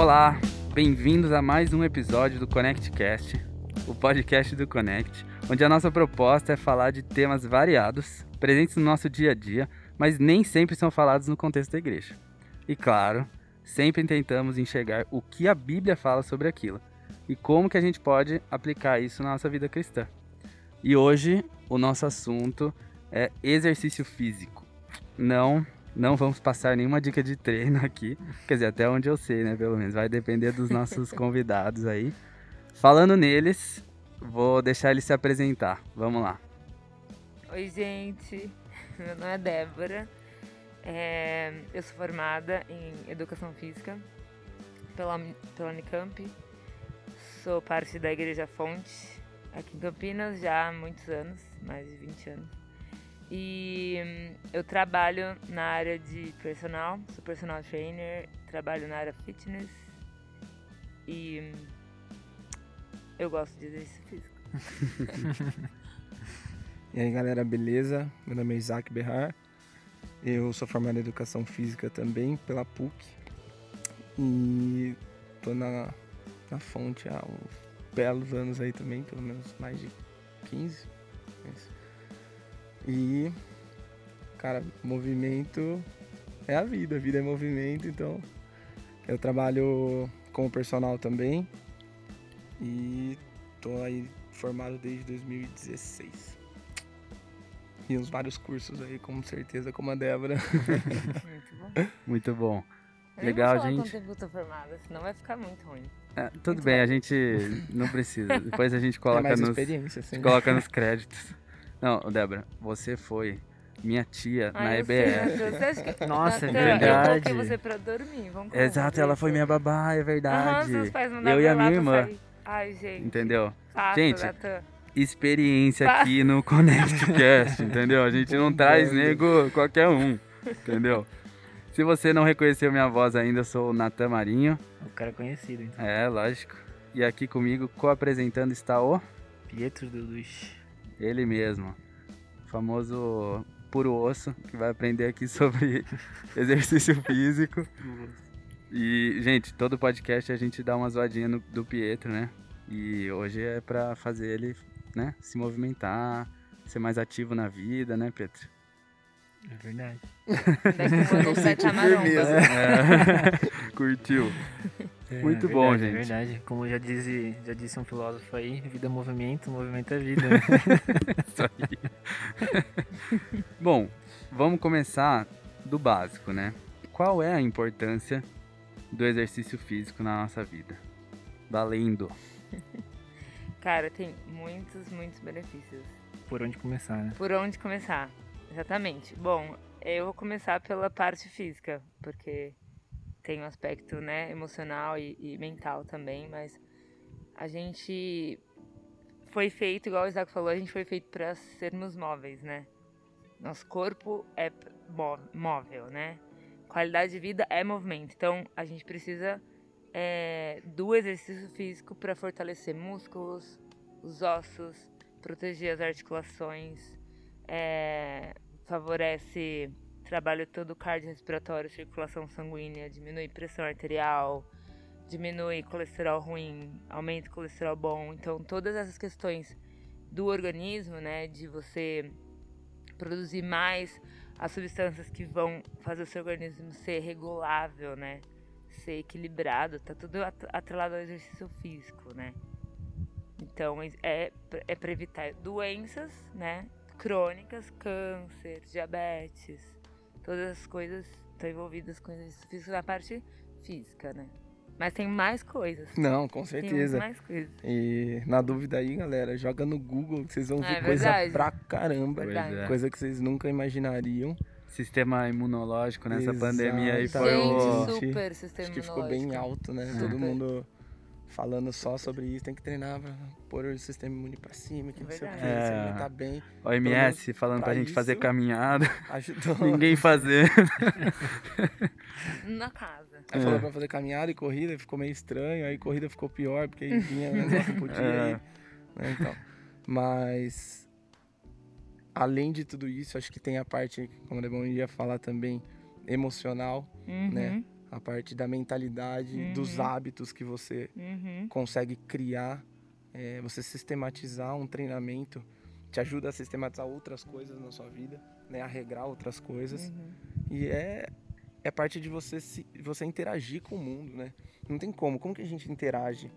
Olá, bem-vindos a mais um episódio do ConnectCast, o podcast do Connect, onde a nossa proposta é falar de temas variados, presentes no nosso dia a dia, mas nem sempre são falados no contexto da igreja. E claro, sempre tentamos enxergar o que a Bíblia fala sobre aquilo e como que a gente pode aplicar isso na nossa vida cristã. E hoje o nosso assunto é exercício físico. Não, não vamos passar nenhuma dica de treino aqui, quer dizer, até onde eu sei, né, pelo menos. Vai depender dos nossos convidados aí. Falando neles, vou deixar ele se apresentar. Vamos lá. Oi, gente. Meu nome é Débora. É, eu sou formada em Educação Física pela, pela Unicamp. Sou parte da Igreja Fonte, aqui em Campinas, já há muitos anos, mais de 20 anos. E hum, eu trabalho na área de personal, sou personal trainer, trabalho na área fitness e hum, eu gosto de exercício físico. E aí galera, beleza? Meu nome é Isaac Berrar. Eu sou formado em Educação Física também pela PUC. E tô na, na fonte há uns belos anos aí também, pelo menos mais de 15. Isso. E, cara, movimento é a vida, a vida é movimento, então eu trabalho como personal também e tô aí formado desde 2016. E uns vários cursos aí, com certeza, como a Débora. Muito bom. Muito bom. Eu Legal, não vou gente. quanto tempo eu tô formada, senão vai ficar muito ruim. É, tudo bem, a gente não precisa. Depois a gente é coloca mais nos, experiência, assim. coloca nos créditos. Não, Débora, você foi minha tia na Ai, eu EBF. Você acha que- Nossa, é Eu verdade. coloquei você pra dormir, vamos Exato, ela foi minha babá, é verdade. seus pais Eu e a minha irmã. sair. Ai, gente. Entendeu? Faça, Gente, Natan. Experiência Fa- aqui no ConnectCast, entendeu? A gente não traz nego qualquer um, entendeu? Se você não reconheceu minha voz ainda, eu sou o Natan Marinho. O cara é conhecido, então. É, lógico. E aqui comigo, co-apresentando, está o... Pietro Dudux. Ele mesmo. O famoso puro osso, que vai aprender aqui sobre exercício físico. E, gente, todo podcast a gente dá uma zoadinha no- do Pietro, né? E hoje é pra fazer ele, né, se movimentar, ser mais ativo na vida, né, Pietro? É verdade. Daqui um ano ele vai estar firmeza. maromba. É. Curtiu? Muito É bom, verdade, gente. É verdade. Como já disse, já disse um filósofo aí, vida é movimento, movimento é vida. né? Isso aí. Bom, vamos começar do básico, né? Qual é a importância do exercício físico na nossa vida? Valendo. Cara, tem muitos, muitos benefícios. Por onde começar, né? Por onde começar? Exatamente. Bom, eu vou começar pela parte física, porque tem um aspecto né, emocional e, e mental também, mas a gente foi feito, igual o Isaac falou, a gente foi feito para sermos móveis, né? Nosso corpo é mó- móvel, né? Qualidade de vida é movimento. Então, a gente precisa é, do exercício físico para fortalecer músculos, os ossos, proteger as articulações, é, favorece trabalho todo cardiorrespiratório, circulação sanguínea, diminui pressão arterial, diminui colesterol ruim, aumenta o colesterol bom. Então, todas essas questões do organismo, né, de você produzir mais as substâncias que vão fazer o seu organismo ser regulável, né, ser equilibrado, tá tudo at- atrelado ao exercício físico, né. Então, é, é para evitar doenças, né, crônicas, câncer, diabetes, todas as coisas estão envolvidas com exercício físico na parte física, né. Mas tem mais coisas. Não, com Tem certeza. mais coisas. E na dúvida aí, galera, joga no Google que vocês vão ver É coisa pra caramba. É. Coisa que vocês nunca imaginariam. Sistema imunológico nessa pandemia aí foi Exatamente. o... Gente, super sistema Acho que ficou bem alto, né? Super. Todo mundo falando só sobre isso. Tem que treinar pra pôr o sistema imune pra cima, que não sei o que, você É. alimentar bem. OMS falando pra pra gente fazer caminhada, Ajudou. ninguém fazer. Na casa. Aí É. falou pra fazer caminhada e corrida, ficou meio estranho. Aí corrida ficou pior, porque aí vinha negócio não podia É. ir, né? Então, mas além de tudo isso, acho que tem a parte, como o Lebon ia falar também, emocional, Uhum. né? A parte da mentalidade, Uhum. dos hábitos que você Uhum. consegue criar, é, você sistematizar um treinamento, te ajuda a sistematizar outras coisas na sua vida, né? A regrar outras coisas. Uhum. E é, é parte de você, se, você interagir com o mundo, né? Não tem como. Como que a gente interage?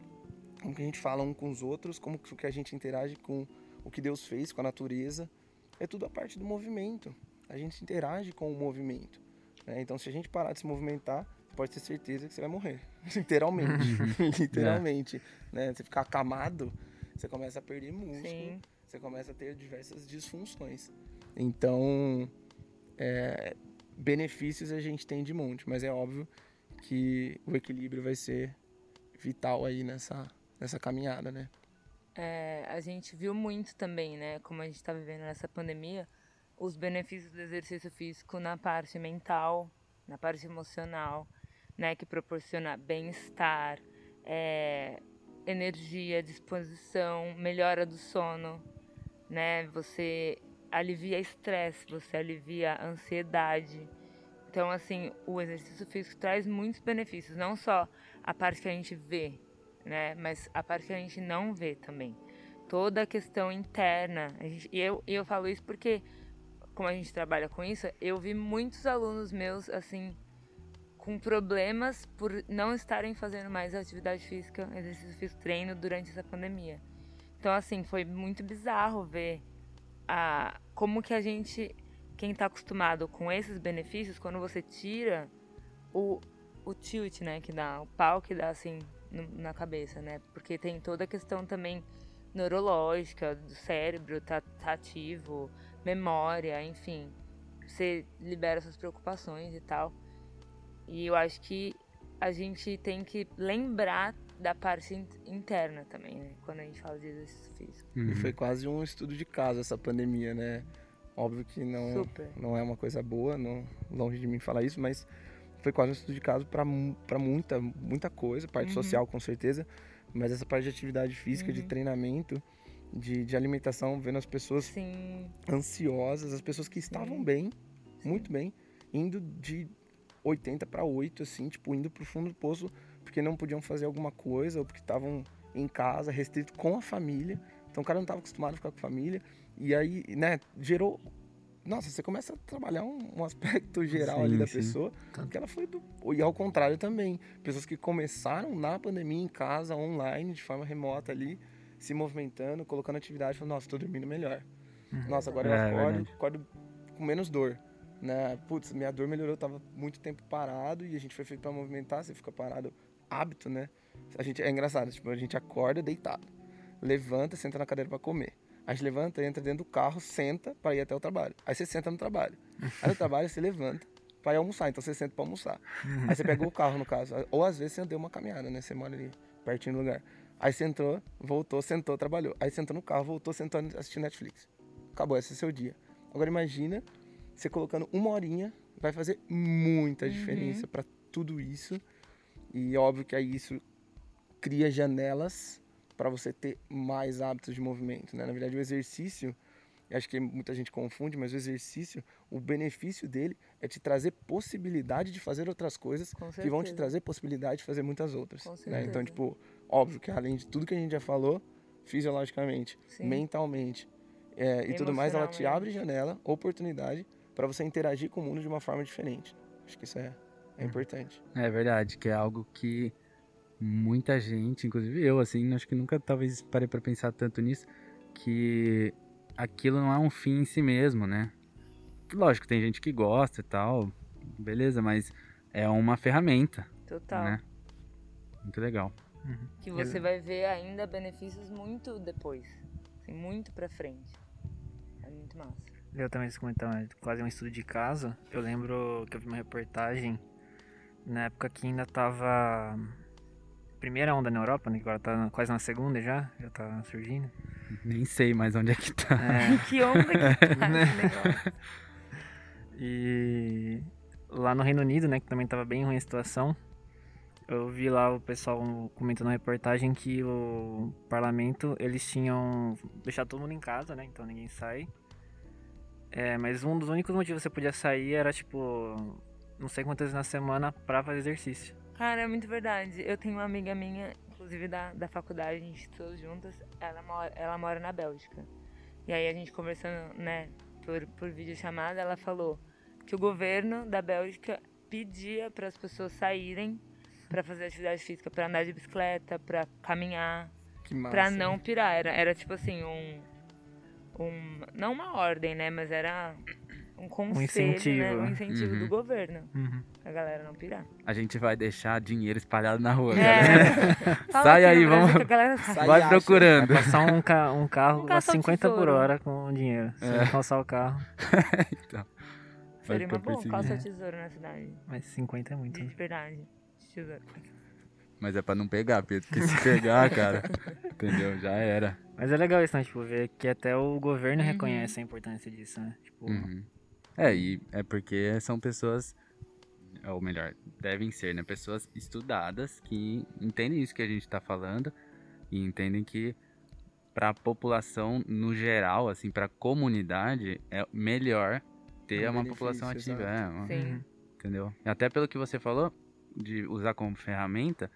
Como que a gente fala um com os outros? Como que a gente interage com o que Deus fez, com a natureza? É tudo a parte do movimento. A gente interage com o movimento. né? Então, se a gente parar de se movimentar, pode ter certeza que você vai morrer. Literalmente. Literalmente. Né? Você ficar acamado, você começa a perder músculo Sim. você começa a ter diversas disfunções. Então, é, benefícios a gente tem de monte, mas é óbvio que o equilíbrio vai ser vital aí nessa, nessa caminhada, né? É, a gente viu muito também, né, como a gente está vivendo nessa pandemia, os benefícios do exercício físico na parte mental, na parte emocional, né, que proporciona bem-estar, é, energia, disposição, melhora do sono, né, você alivia estresse, você alivia ansiedade. Então, assim, o exercício físico traz muitos benefícios, não só a parte que a gente vê, né? Mas a parte que a gente não vê também. Toda a questão interna. A gente, e eu, eu falo isso porque, como a gente trabalha com isso, eu vi muitos alunos meus, assim, com problemas por não estarem fazendo mais atividade física, exercício físico, treino durante essa pandemia. Então, assim, foi muito bizarro ver a, como que a gente, quem está acostumado com esses benefícios, quando você tira o, o tilt, né, que dá, o pau que dá, assim, no- na cabeça, né? Porque tem toda a questão também neurológica do cérebro, tá, tá ativo, memória, enfim. Você libera suas preocupações e tal. E eu acho que a gente tem que lembrar da parte in- interna também, né? Quando a gente fala de exercício físico. E Uhum. foi quase um estudo de caso essa pandemia, né? Óbvio que não, Super. não é uma coisa boa, não, longe de mim falar isso, mas foi quase um estudo de caso para muita, muita coisa, parte Uhum. social com certeza, mas essa parte de atividade física, de Uhum. treinamento, de, de alimentação, vendo as pessoas Sim, ansiosas, as pessoas que estavam Sim. bem, muito bem, indo de 80 para 8, assim, tipo, indo pro fundo do poço porque não podiam fazer alguma coisa ou porque estavam em casa, restrito com a família. Então o cara não estava acostumado a ficar com a família. E aí, né, gerou. Nossa, você começa a trabalhar um, um aspecto geral Sim, ali da sim. pessoa, que ela foi do. E ao contrário também. Pessoas que começaram na pandemia em casa, online, de forma remota ali, se movimentando, colocando atividade, falando, nossa, tô dormindo melhor. Nossa, agora eu É, acordo, verdade. acordo com menos dor. Né? Putz, minha dor melhorou, eu tava muito tempo parado e a gente foi feito pra movimentar, você fica parado, hábito, né? A gente, é engraçado, tipo, a gente acorda deitado, levanta, senta na cadeira pra comer. Aí gente levanta, entra dentro do carro, senta pra ir até o trabalho. Aí você senta no trabalho. Aí no trabalho você levanta ir almoçar, então você senta pra almoçar. Aí você pegou o carro, no caso. Ou às vezes você deu uma caminhada, né? Você mora ali pertinho do lugar. Aí você entrou, voltou, sentou, trabalhou. Aí você entrou no carro, voltou, sentou assistindo Netflix. Acabou, esse é o seu dia. Agora imagina você colocando uma horinha, vai fazer muita diferença pra tudo isso. E óbvio que aí isso cria janelas para você ter mais hábitos de movimento, né? Na verdade, o exercício, acho que muita gente confunde, mas o exercício, o benefício dele é te trazer possibilidade de fazer outras coisas que vão te trazer possibilidade de fazer muitas outras. Né? Então, tipo, óbvio que além de tudo que a gente já falou, fisiologicamente, Sim. mentalmente é, e tudo mais, ela te abre janela, oportunidade para você interagir com o mundo de uma forma diferente. Acho que isso é, é importante. É verdade, que é algo que muita gente, inclusive eu, assim, acho que nunca talvez parei pra pensar tanto nisso, que aquilo não é um fim em si mesmo, né? Lógico, tem gente que gosta e tal, beleza, mas é uma ferramenta, Total. né? Muito legal. Que você vai ver ainda benefícios muito depois. Assim, muito pra frente. É muito massa. Eu também se comentar quase um estudo de caso. Eu lembro que eu vi uma reportagem na época que ainda tava primeira onda na Europa, né? Agora tá quase na segunda já, já tá surgindo. Nem sei mais onde é que tá. É, Que onda que tá Né? E lá no Reino Unido, né, que também tava bem ruim a situação, eu vi lá o pessoal comentando na reportagem que o parlamento, eles tinham deixado todo mundo em casa, né, então ninguém sai. É, mas um dos únicos motivos que você podia sair era, tipo, não sei quantas vezes na semana pra fazer exercício. Cara, é muito verdade. Eu tenho uma amiga minha, inclusive da, da faculdade, a gente estudou juntas, ela mora, ela mora na Bélgica. E aí a gente conversando, né, por, por videochamada, ela falou que o governo da Bélgica pedia para as pessoas saírem para fazer atividade física, para andar de bicicleta, para caminhar, para não pirar. Era, era tipo assim, um, um. Não uma ordem, né? Mas era um conselho, né? incentivo. Um incentivo Uhum. do governo. Uhum. A galera não pirar. A gente vai deixar dinheiro espalhado na rua, galera. É. Sai aí, Brasil vamos-. Sai Vai acha. procurando. Vai passar um, ca um carro Um a caça ao 50 por hora com dinheiro. Se É. alcançar o carro. então. Vai Seria uma boa, calça tesouro na cidade. Mas 50 é muito. De né? verdade. Tesouro. Mas é pra não pegar, Pedro. Porque se pegar, cara, entendeu? Já era. Mas é legal isso, né? Tipo, ver que até o governo Uhum. reconhece a importância disso, né? Tipo, Uhum. É, e é porque são pessoas, ou melhor, devem ser, né? Pessoas estudadas que entendem isso que a gente tá falando e entendem que pra população no geral, assim, pra comunidade, é melhor ter É um uma população ativa. É, uma- Sim. Entendeu? E até pelo que você falou, de usar como ferramenta,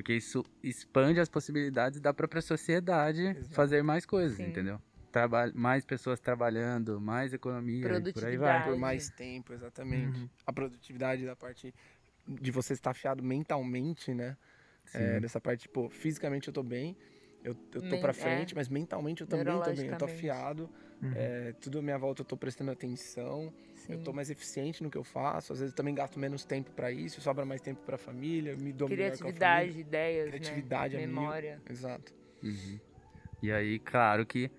porque isso expande as possibilidades da própria sociedade Exato. fazer mais coisas, Sim. entendeu? Traba mais pessoas trabalhando, mais economia, e por aí vai. Produtividade. Por mais tempo, exatamente. Uhum. A produtividade da parte de você estar afiado mentalmente, né? É, dessa parte, tipo, fisicamente eu tô bem, eu, eu tô Men- pra é. frente, mas mentalmente eu também tô bem, eu tô afiado, Uhum. é, tudo à minha volta eu tô prestando atenção, Sim. eu tô mais eficiente no que eu faço, às vezes eu também gasto menos tempo pra isso, sobra mais tempo pra família, me dou melhor com a Criatividade, família. ideias, Criatividade né? é mil. Memória. Exato. Uhum. E aí, claro que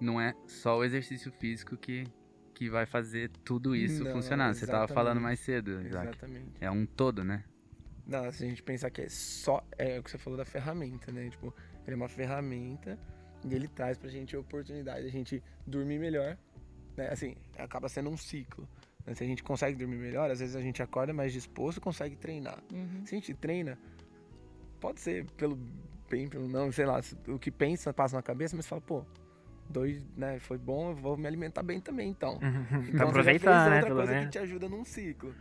não é só o exercício físico que, que vai fazer tudo isso Não, funcionar. Você tava falando mais cedo, Isaac. Exatamente. É um todo, né? Não, se a gente pensar que é só. É o que você falou da ferramenta, né? Tipo, ele é uma ferramenta e ele traz pra gente a oportunidade de a gente dormir melhor. Né? Assim, acaba sendo um ciclo. Né? Se a gente consegue dormir melhor, às vezes a gente acorda mais disposto e consegue treinar. Uhum. Se a gente treina, pode ser pelo bem, pelo não, sei lá, o que pensa, passa na cabeça, mas fala, pô, dois, né, foi bom, eu vou me alimentar bem também, então. Uhum. Então, Pra você já aproveitar, fez né? outra coisa que te ajuda num ciclo.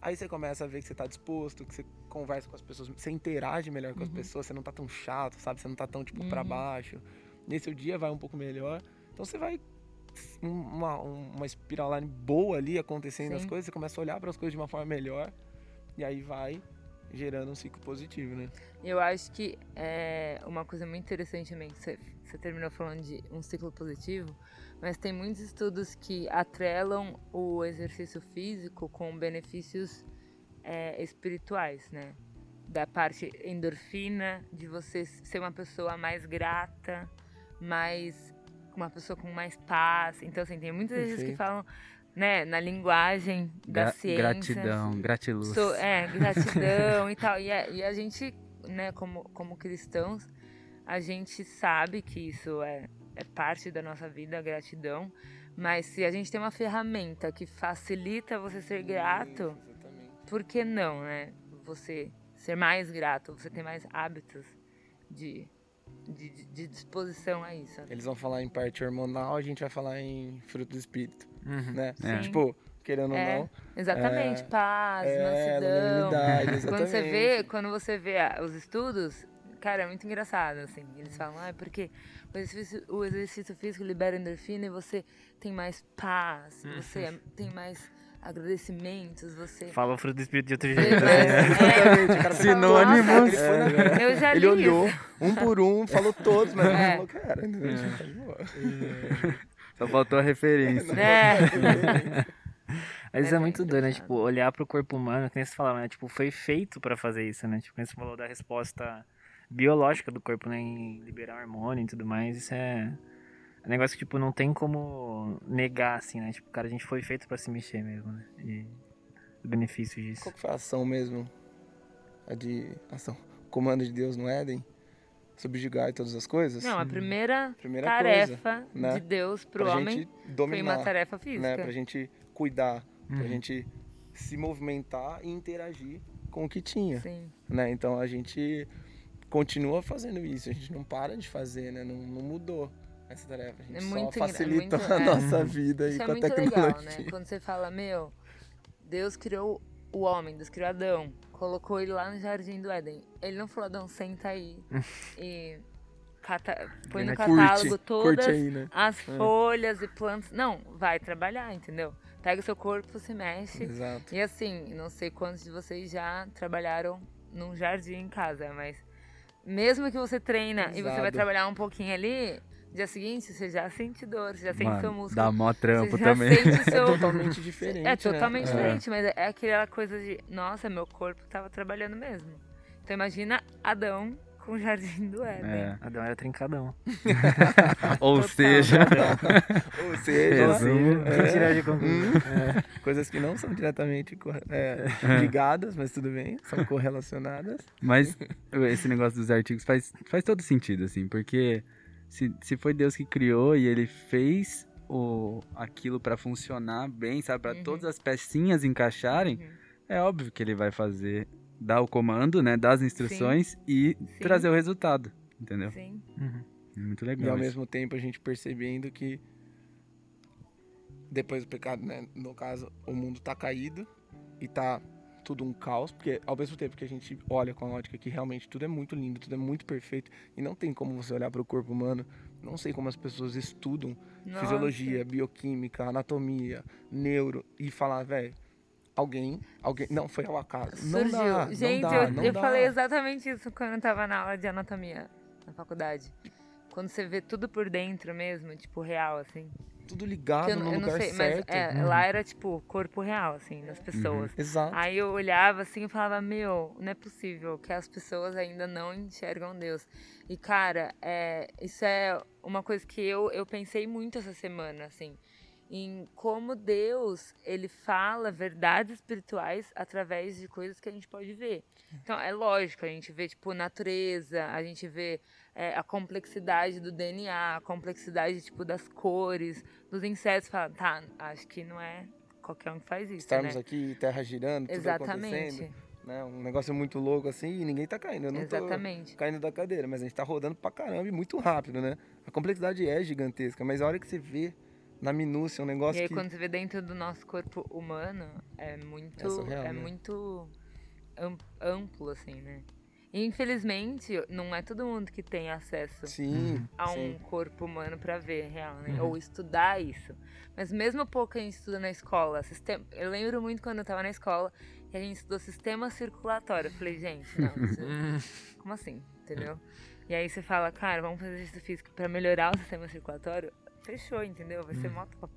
Aí você começa a ver que você tá disposto, que você conversa com as pessoas, você interage melhor com as Uhum. pessoas, você não tá tão chato, sabe? Você não tá tão, tipo, pra Uhum. baixo. Nesse o dia vai um pouco melhor. Então você vai uma, um- uma espiraline boa ali acontecendo as Sim. coisas, você começa a olhar para as coisas de uma forma melhor e aí vai gerando um ciclo positivo, né? Eu acho que é uma coisa muito interessante também, que você, você terminou falando de um ciclo positivo, mas tem muitos estudos que atrelam o exercício físico com benefícios é, espirituais, né? Da parte endorfina, de você ser uma pessoa mais grata, mais uma pessoa com mais paz. Então, assim, tem muitos exercícios que falam, né, na linguagem da Gra- ciência. Gratidão, gratiluz. So- é, gratidão e tal. E a, e a gente, né, como, como cristãos, a gente sabe que isso é, é parte da nossa vida, a gratidão. Mas se a gente tem uma ferramenta que facilita você ser grato, Exatamente. por que não, né? Você ser mais grato, você ter mais hábitos de, de, de- disposição a isso. Eles vão falar em parte hormonal, a gente vai falar em fruto do espírito, Uhum. né? É. Tipo, querendo ou É, não, Exatamente, É, paz, é, mansidão. Quando você vê, quando você vê ah, os estudos, cara, é muito engraçado, assim. Eles falam, ah, é porque o exercício, o exercício físico libera endorfina e você tem mais paz, você é- tem mais agradecimentos, você... Fala o fruto do espírito de outro jeito. né? Cara Fala, Sinônimos. "Nossa, Ele foi na- Eu já li Ele olhou isso. um por um, falou todos, mas É. ele falou, cara, tá de boa. Só faltou a referência. É. Mas É é muito bem doido, né? Tipo, olhar pro corpo humano, que nem você falava, né? Tipo, foi feito pra fazer isso, né? Tipo, quando você falou da resposta biológica do corpo, né? Em liberar hormônio e tudo mais, isso é... É um negócio que, tipo, não tem como negar, assim, né? Tipo, cara, a gente foi feito pra se mexer mesmo, né? E os benefícios disso. Qual que foi a ação mesmo? A de ação. Comando de Deus no Éden? Subjugar todas as coisas? Não, a primeira, Primeira tarefa né? de Deus pro pra homem gente foi dominar, uma tarefa física. né? Pra gente cuidar, pra Uhum. gente se movimentar e interagir com o que tinha, Sim. né? Então a gente continua fazendo isso, a gente não para de fazer, né? Não, não mudou essa tarefa, a gente É só muito engra- facilita muito- a é. nossa vida aí é com a muito tecnologia. legal, né? Quando você fala, meu, Deus criou o homem, Deus criou Adão, colocou ele lá no jardim do Éden. Ele não falou, Adão, senta aí e cata- põe no Curte, catálogo todas curte aí, né? as folhas e plantas. Não, vai trabalhar, entendeu? Pega o seu corpo, se mexe. Exato. E assim, não sei quantos de vocês já trabalharam num jardim em casa, mas mesmo que você treina e você vai trabalhar um pouquinho ali, dia seguinte você já sente dor, você já sente seu Mano, músculo. dá mó trampo você já também. sente É seu... totalmente diferente. É totalmente né? diferente, mas é aquela coisa de, nossa, meu corpo tava trabalhando mesmo. Então imagina Adão com o jardim do Éden. É. Adão era trincadão. Ou Total. seja, Ou seja, Resumo. é, Tirar de conclusão. coisas que não são diretamente corre- é, ligadas, mas tudo bem, são correlacionadas. mas esse negócio dos artigos faz, faz todo sentido, assim, porque se, se foi Deus que criou e ele fez o, aquilo pra funcionar bem, sabe, Pra Uhum. todas as pecinhas encaixarem, Uhum. é óbvio que ele vai fazer, dar o comando, né, dar as instruções e trazer o resultado, entendeu? Sim. Uhum. Muito E legal. ao isso. mesmo tempo a gente percebendo que depois do pecado, né? No caso, o mundo tá caído e tá tudo um caos, porque ao mesmo tempo que a gente olha com a ótica que realmente tudo é muito lindo, tudo é muito perfeito, e não tem como você olhar para o corpo humano, não sei como as pessoas estudam Nossa. fisiologia, bioquímica, anatomia, neuro e falar, velho, alguém, alguém, não foi ao acaso. Surgiu. Não dá, Gente, não dá, eu, não eu dá. falei exatamente isso quando eu tava na aula de anatomia na faculdade. Quando você vê tudo por dentro mesmo, tipo, real, assim. Tudo ligado eu, no eu não lugar sei, certo. mas é, lá era tipo corpo real, assim, das pessoas. Exato. Aí eu olhava assim e falava, meu, não é possível que as pessoas ainda não enxergam Deus. E, cara, é, isso é uma coisa que eu, eu pensei muito essa semana, assim, em como Deus, ele fala verdades espirituais através de coisas que a gente pode ver. Então, é lógico, a gente vê, tipo, natureza, a gente vê é, a complexidade do DNA, a complexidade, tipo, das cores, dos insetos. Fala, tá, acho que não é qualquer um que faz isso, Estarmos né? aqui, terra girando, tudo Exatamente. acontecendo. Né? Um negócio muito louco assim e ninguém tá caindo. Eu não Exatamente. tô caindo da cadeira, mas a gente tá rodando pra caramba e muito rápido, né? A complexidade é gigantesca, mas a hora que você vê na minúcia um negócio E aí que... quando você vê dentro do nosso corpo humano, é muito, É surreal, é né? muito am- amplo, assim, né? E, infelizmente, não é todo mundo que tem acesso Sim, a um sim. corpo humano para ver real, né? Ou estudar isso. Mas mesmo pouco que a gente estuda na escola, sistema... eu lembro muito quando eu tava na escola que a gente estudou sistema circulatório. Eu falei, gente, não, como assim? Entendeu? E aí você fala, cara, vamos fazer exercício físico para melhorar o sistema circulatório? Fechou, entendeu? Vai ser mó top.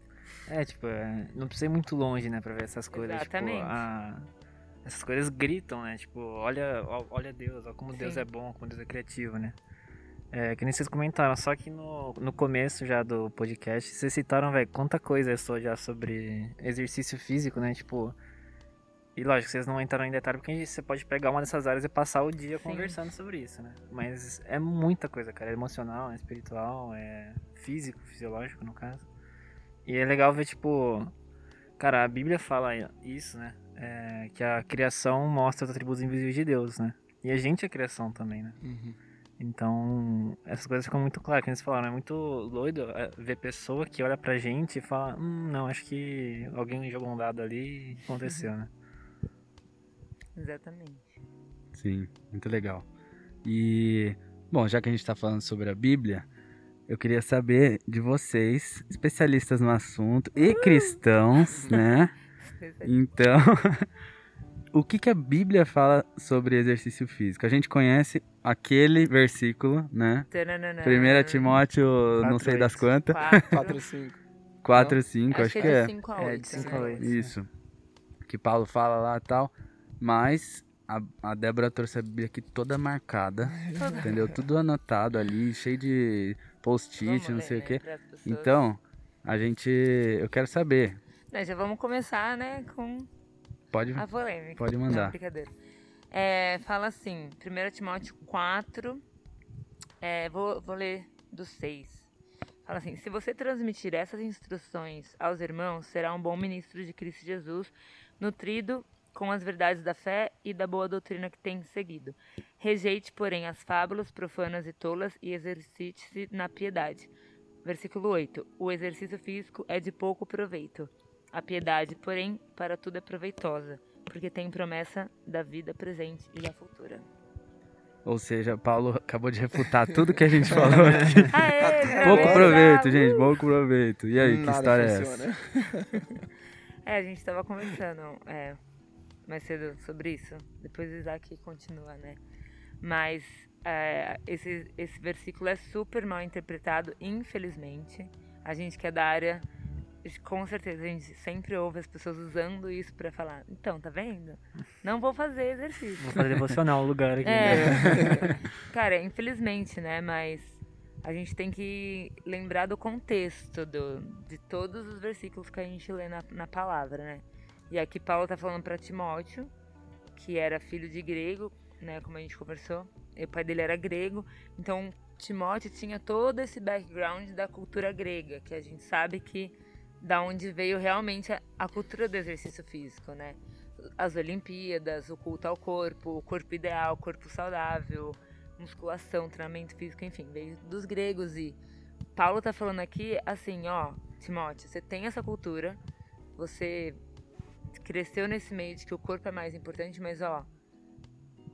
É, tipo, é, não precisa ir muito longe, né, pra ver essas coisas. Exatamente. Tipo, a- essas coisas gritam, né? Tipo, olha, olha Deus, ó como Deus Sim. é bom, como Deus é criativo, né? É, que nem vocês comentaram, só que no, no começo já do podcast, vocês citaram, velho, quanta coisa eu sou já sobre exercício físico, né? Tipo, e lógico, vocês não entraram em detalhe porque você pode pegar uma dessas áreas e passar o dia Sim. conversando sobre isso, né? Mas é muita coisa, cara. É emocional, é espiritual, é físico, fisiológico, no caso. E é legal ver, tipo. Cara, a Bíblia fala isso, né? É, que a criação mostra os atributos invisíveis de Deus, né? E a gente é criação também, né? Uhum. Então, essas coisas ficam muito claras, que eles falaram, é muito doido é, ver pessoa que olha pra gente e fala, hum, não, acho que alguém jogou um dado ali e aconteceu, né? Exatamente. Sim, muito legal. E, bom, já que a gente está falando sobre a Bíblia, eu queria saber de vocês, especialistas no assunto e cristãos, né? Então, o que, que a Bíblia fala sobre exercício físico? A gente conhece aquele versículo, né? 1 Timóteo, não Quatro, sei das oito. quantas, 4 5. 4, 5, acho, Acho, que é é. de 5 a É, 8. de cinco né? a oito. Isso. Que Paulo fala lá e tal. Mas a, a Débora trouxe a Bíblia aqui toda marcada. entendeu? Tudo anotado ali, cheio de post-it, não sei o né, quê. pras pessoas. Então, a gente. Eu quero saber. Né, já vamos começar, né, com Pode, a polêmica. pode Não, mandar. brincadeira. É, fala assim, 1 Timóteo 4, é, vou, vou ler do 6. Fala assim, se você transmitir essas instruções aos irmãos, será um bom ministro de Cristo Jesus, nutrido com as verdades da fé e da boa doutrina que tem seguido. Rejeite, porém, as fábulas profanas e tolas e exercite-se na piedade. Versículo 8. O exercício físico é de pouco proveito. A piedade, porém, para tudo é proveitosa, porque tem promessa da vida presente e da futura. Ou seja, Paulo acabou de refutar tudo que a gente falou aqui. Aê, Pouco legal. proveito, gente, pouco proveito. E aí, que Nada história é funciona. essa? É, a gente tava conversando é, mais cedo sobre isso. Depois Isaac continua, né? Mas é, esse, esse versículo é super mal interpretado, infelizmente. A gente que é da área, com certeza, a gente sempre ouve as pessoas usando isso pra falar: então, tá vendo? Não vou fazer exercício. Vou fazer devocional o lugar aqui. É. Cara, infelizmente, né? Mas a gente tem que lembrar do contexto do, de todos os versículos que a gente lê na, na palavra, né? E aqui Paulo tá falando para Timóteo, que era filho de grego, né? Como a gente conversou. E o pai dele era grego. Então, Timóteo tinha todo esse background da cultura grega, que a gente sabe que da onde veio realmente a, a cultura do exercício físico, né? As Olimpíadas, o culto ao corpo, o corpo ideal, o corpo saudável, musculação, treinamento físico, enfim, veio dos gregos e Paulo tá falando aqui assim, ó, Timóteo, você tem essa cultura, você cresceu nesse meio de que o corpo é mais importante, mas ó,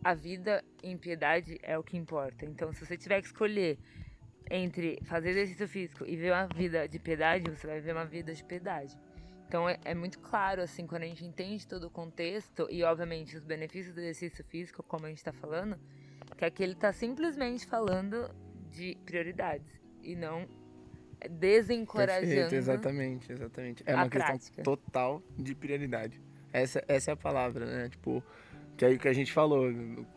a vida em piedade é o que importa. Então, se você tiver que escolher entre fazer exercício físico e ver uma vida de piedade, você vai ver uma vida de piedade. Então é, é, muito claro, assim, quando a gente entende todo o contexto e, obviamente, os benefícios do exercício físico, como a gente está falando, que aqui ele está simplesmente falando de prioridades e não desencorajando. Perfeito, exatamente, exatamente. É uma prática. questão total de prioridade. Essa, essa é a palavra, né? Tipo, que aí o que a gente falou,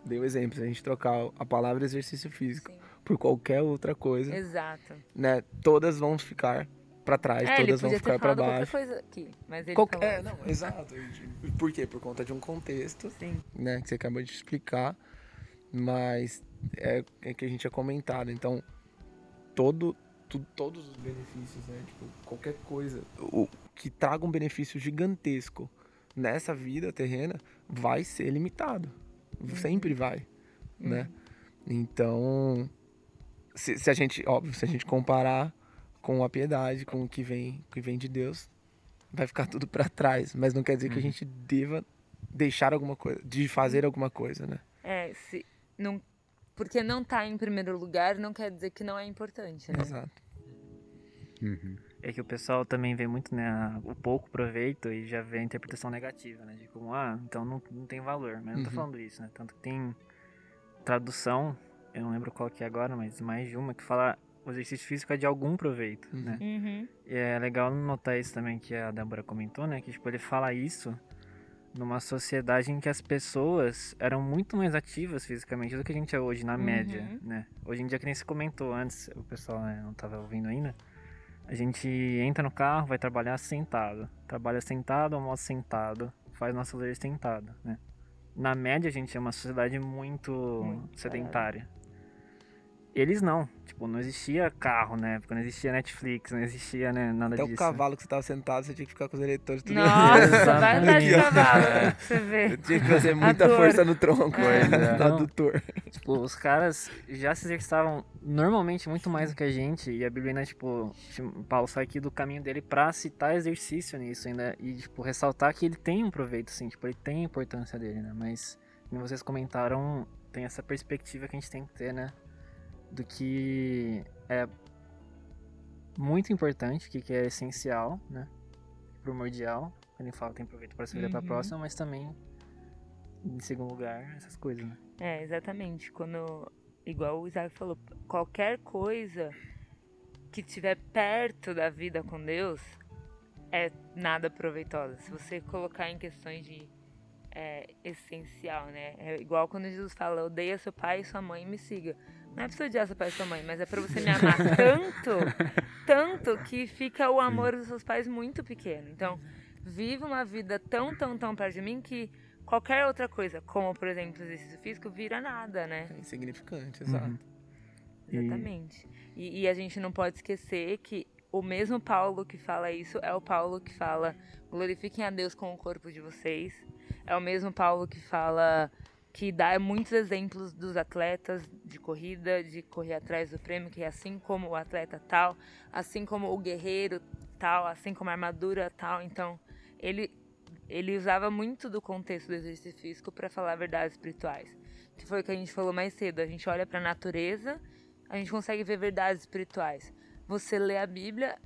deu exemplo, se a gente trocar a palavra exercício físico Sim. por qualquer outra coisa, Exato. né? Todas vão ficar pra trás, É, todas vão ficar qualquer baixo. coisa aqui, mas ele Qualquer- falou. É, não, exato. Por quê? Por conta de um contexto, Sim. né, que você acabou de explicar, mas é, é que a gente tinha comentado. Então, todo, tu- todos os benefícios, né, tipo, qualquer coisa o, que traga um benefício gigantesco nessa vida terrena vai ser limitado. Sempre vai, né? Então, se, se a gente, óbvio, se a gente comparar com a piedade, com o que vem, que vem de Deus, vai ficar tudo pra trás, mas não quer dizer que a gente deva deixar alguma coisa, de fazer alguma coisa, né? É, se não, porque não tá em primeiro lugar não quer dizer que não é importante, né? Exato. Uhum. É que o pessoal também vê muito, né, o pouco proveito e já vê a interpretação negativa, né? De como, ah, então não, não tem valor. Mas eu não tô Uhum. falando isso, né? Tanto que tem tradução, eu não lembro qual que é agora, mas mais de uma, que fala o exercício físico é de algum proveito, Uhum. né? Uhum. E é legal notar isso também que a Débora comentou, né? Que, tipo, ele fala isso numa sociedade em que as pessoas eram muito mais ativas fisicamente do que a gente é hoje, na Uhum. média, né? Hoje em dia, que nem se comentou antes, o pessoal né, não tava ouvindo ainda, a gente entra no carro, vai trabalhar sentado. Trabalha sentado, almoça sentado, faz nosso lazer sentado, né? Na média, a gente é uma sociedade muito, Muito sedentária. Eles não. Tipo, não existia carro na época, não existia Netflix, não existia né, nada Até disso. o cavalo que você tava sentado, você tinha que ficar com os eleitores tudo Nossa, vai andar de cavalo pra você ver. Tinha que fazer muita força no tronco, É. né? no Não. adutor. Tipo, os caras já se exercitavam normalmente muito mais do que a gente. E a tipo, tipo, Paulo sai aqui do caminho dele pra citar exercício nisso ainda. E, tipo, ressaltar que ele tem um proveito, sim. Tipo, ele tem a importância dele, né? Mas, como vocês comentaram, tem essa perspectiva que a gente tem que ter, né? Do que é muito importante, que que é essencial, né? Primordial. Quando ele fala que tem proveito para se vida Uhum. próxima, mas também, em segundo lugar, essas coisas, né? É, exatamente. Quando, igual o Isaac falou, qualquer coisa que estiver perto da vida com Deus é nada proveitosa. Se você colocar em questões de é, essencial, né? É igual quando Jesus fala, odeia seu pai e sua mãe e me siga. Não é pra você odiar seu pai e sua mãe, mas é pra você me amar tanto, tanto que fica o amor dos seus pais muito pequeno. Então, viva uma vida tão, tão, tão perto de mim que qualquer outra coisa, como por exemplo exercício físico, vira nada, né? É insignificante, exato. E- Exatamente. E, e a gente não pode esquecer que o mesmo Paulo que fala isso é o Paulo que fala glorifiquem a Deus com o corpo de vocês. É o mesmo Paulo que fala que dá muitos exemplos dos atletas de corrida, de correr atrás do prêmio, que é assim como o atleta tal, assim como o guerreiro tal, assim como a armadura tal. Então, ele ele usava muito do contexto do exercício físico para falar verdades espirituais. Que foi o que a gente falou mais cedo. A gente olha para a natureza, a gente consegue ver verdades espirituais. Você lê a Bíblia,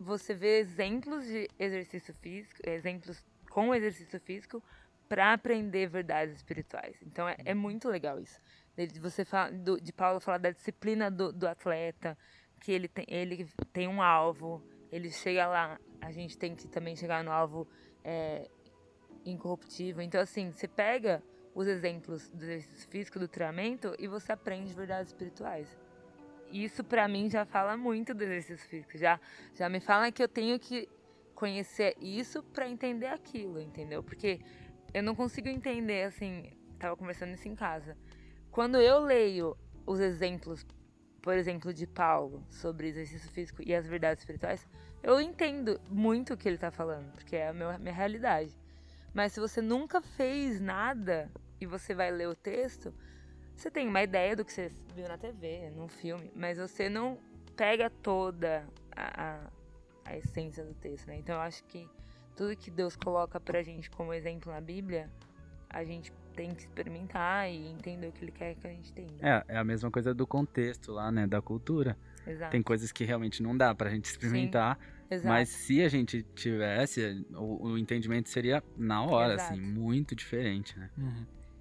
você vê exemplos de exercício físico, exemplos com exercício físico para aprender verdades espirituais. Então é, é, muito legal isso. De você fala, do, de Paulo falar da disciplina do, do atleta, que ele tem, ele tem um alvo, ele chega lá, a gente tem que também chegar no alvo é, incorruptível. Então, assim, você pega os exemplos do exercício físico, do treinamento, e você aprende verdades espirituais. Isso, para mim, já fala muito do exercício físico. Já, já me fala que eu tenho que conhecer isso para entender aquilo, entendeu? Porque eu não consigo entender, assim, tava conversando isso em casa. Quando eu leio os exemplos, por exemplo, de Paulo sobre exercício físico e as verdades espirituais, eu entendo muito o que ele está falando, porque é a minha, realidade. Mas se você nunca fez nada e você vai ler o texto, você tem uma ideia do que você viu na TV, no filme, mas você não pega toda a, a, a essência do texto, né? Então eu acho que tudo que Deus coloca pra gente como exemplo na Bíblia, a gente tem que experimentar e entender o que ele quer que a gente tenha. É, é a mesma coisa do contexto lá, né, da cultura. Exato. Tem coisas que realmente não dá pra gente experimentar, Exato. mas se a gente tivesse, o, o entendimento seria na hora, Exato. assim, muito diferente, né?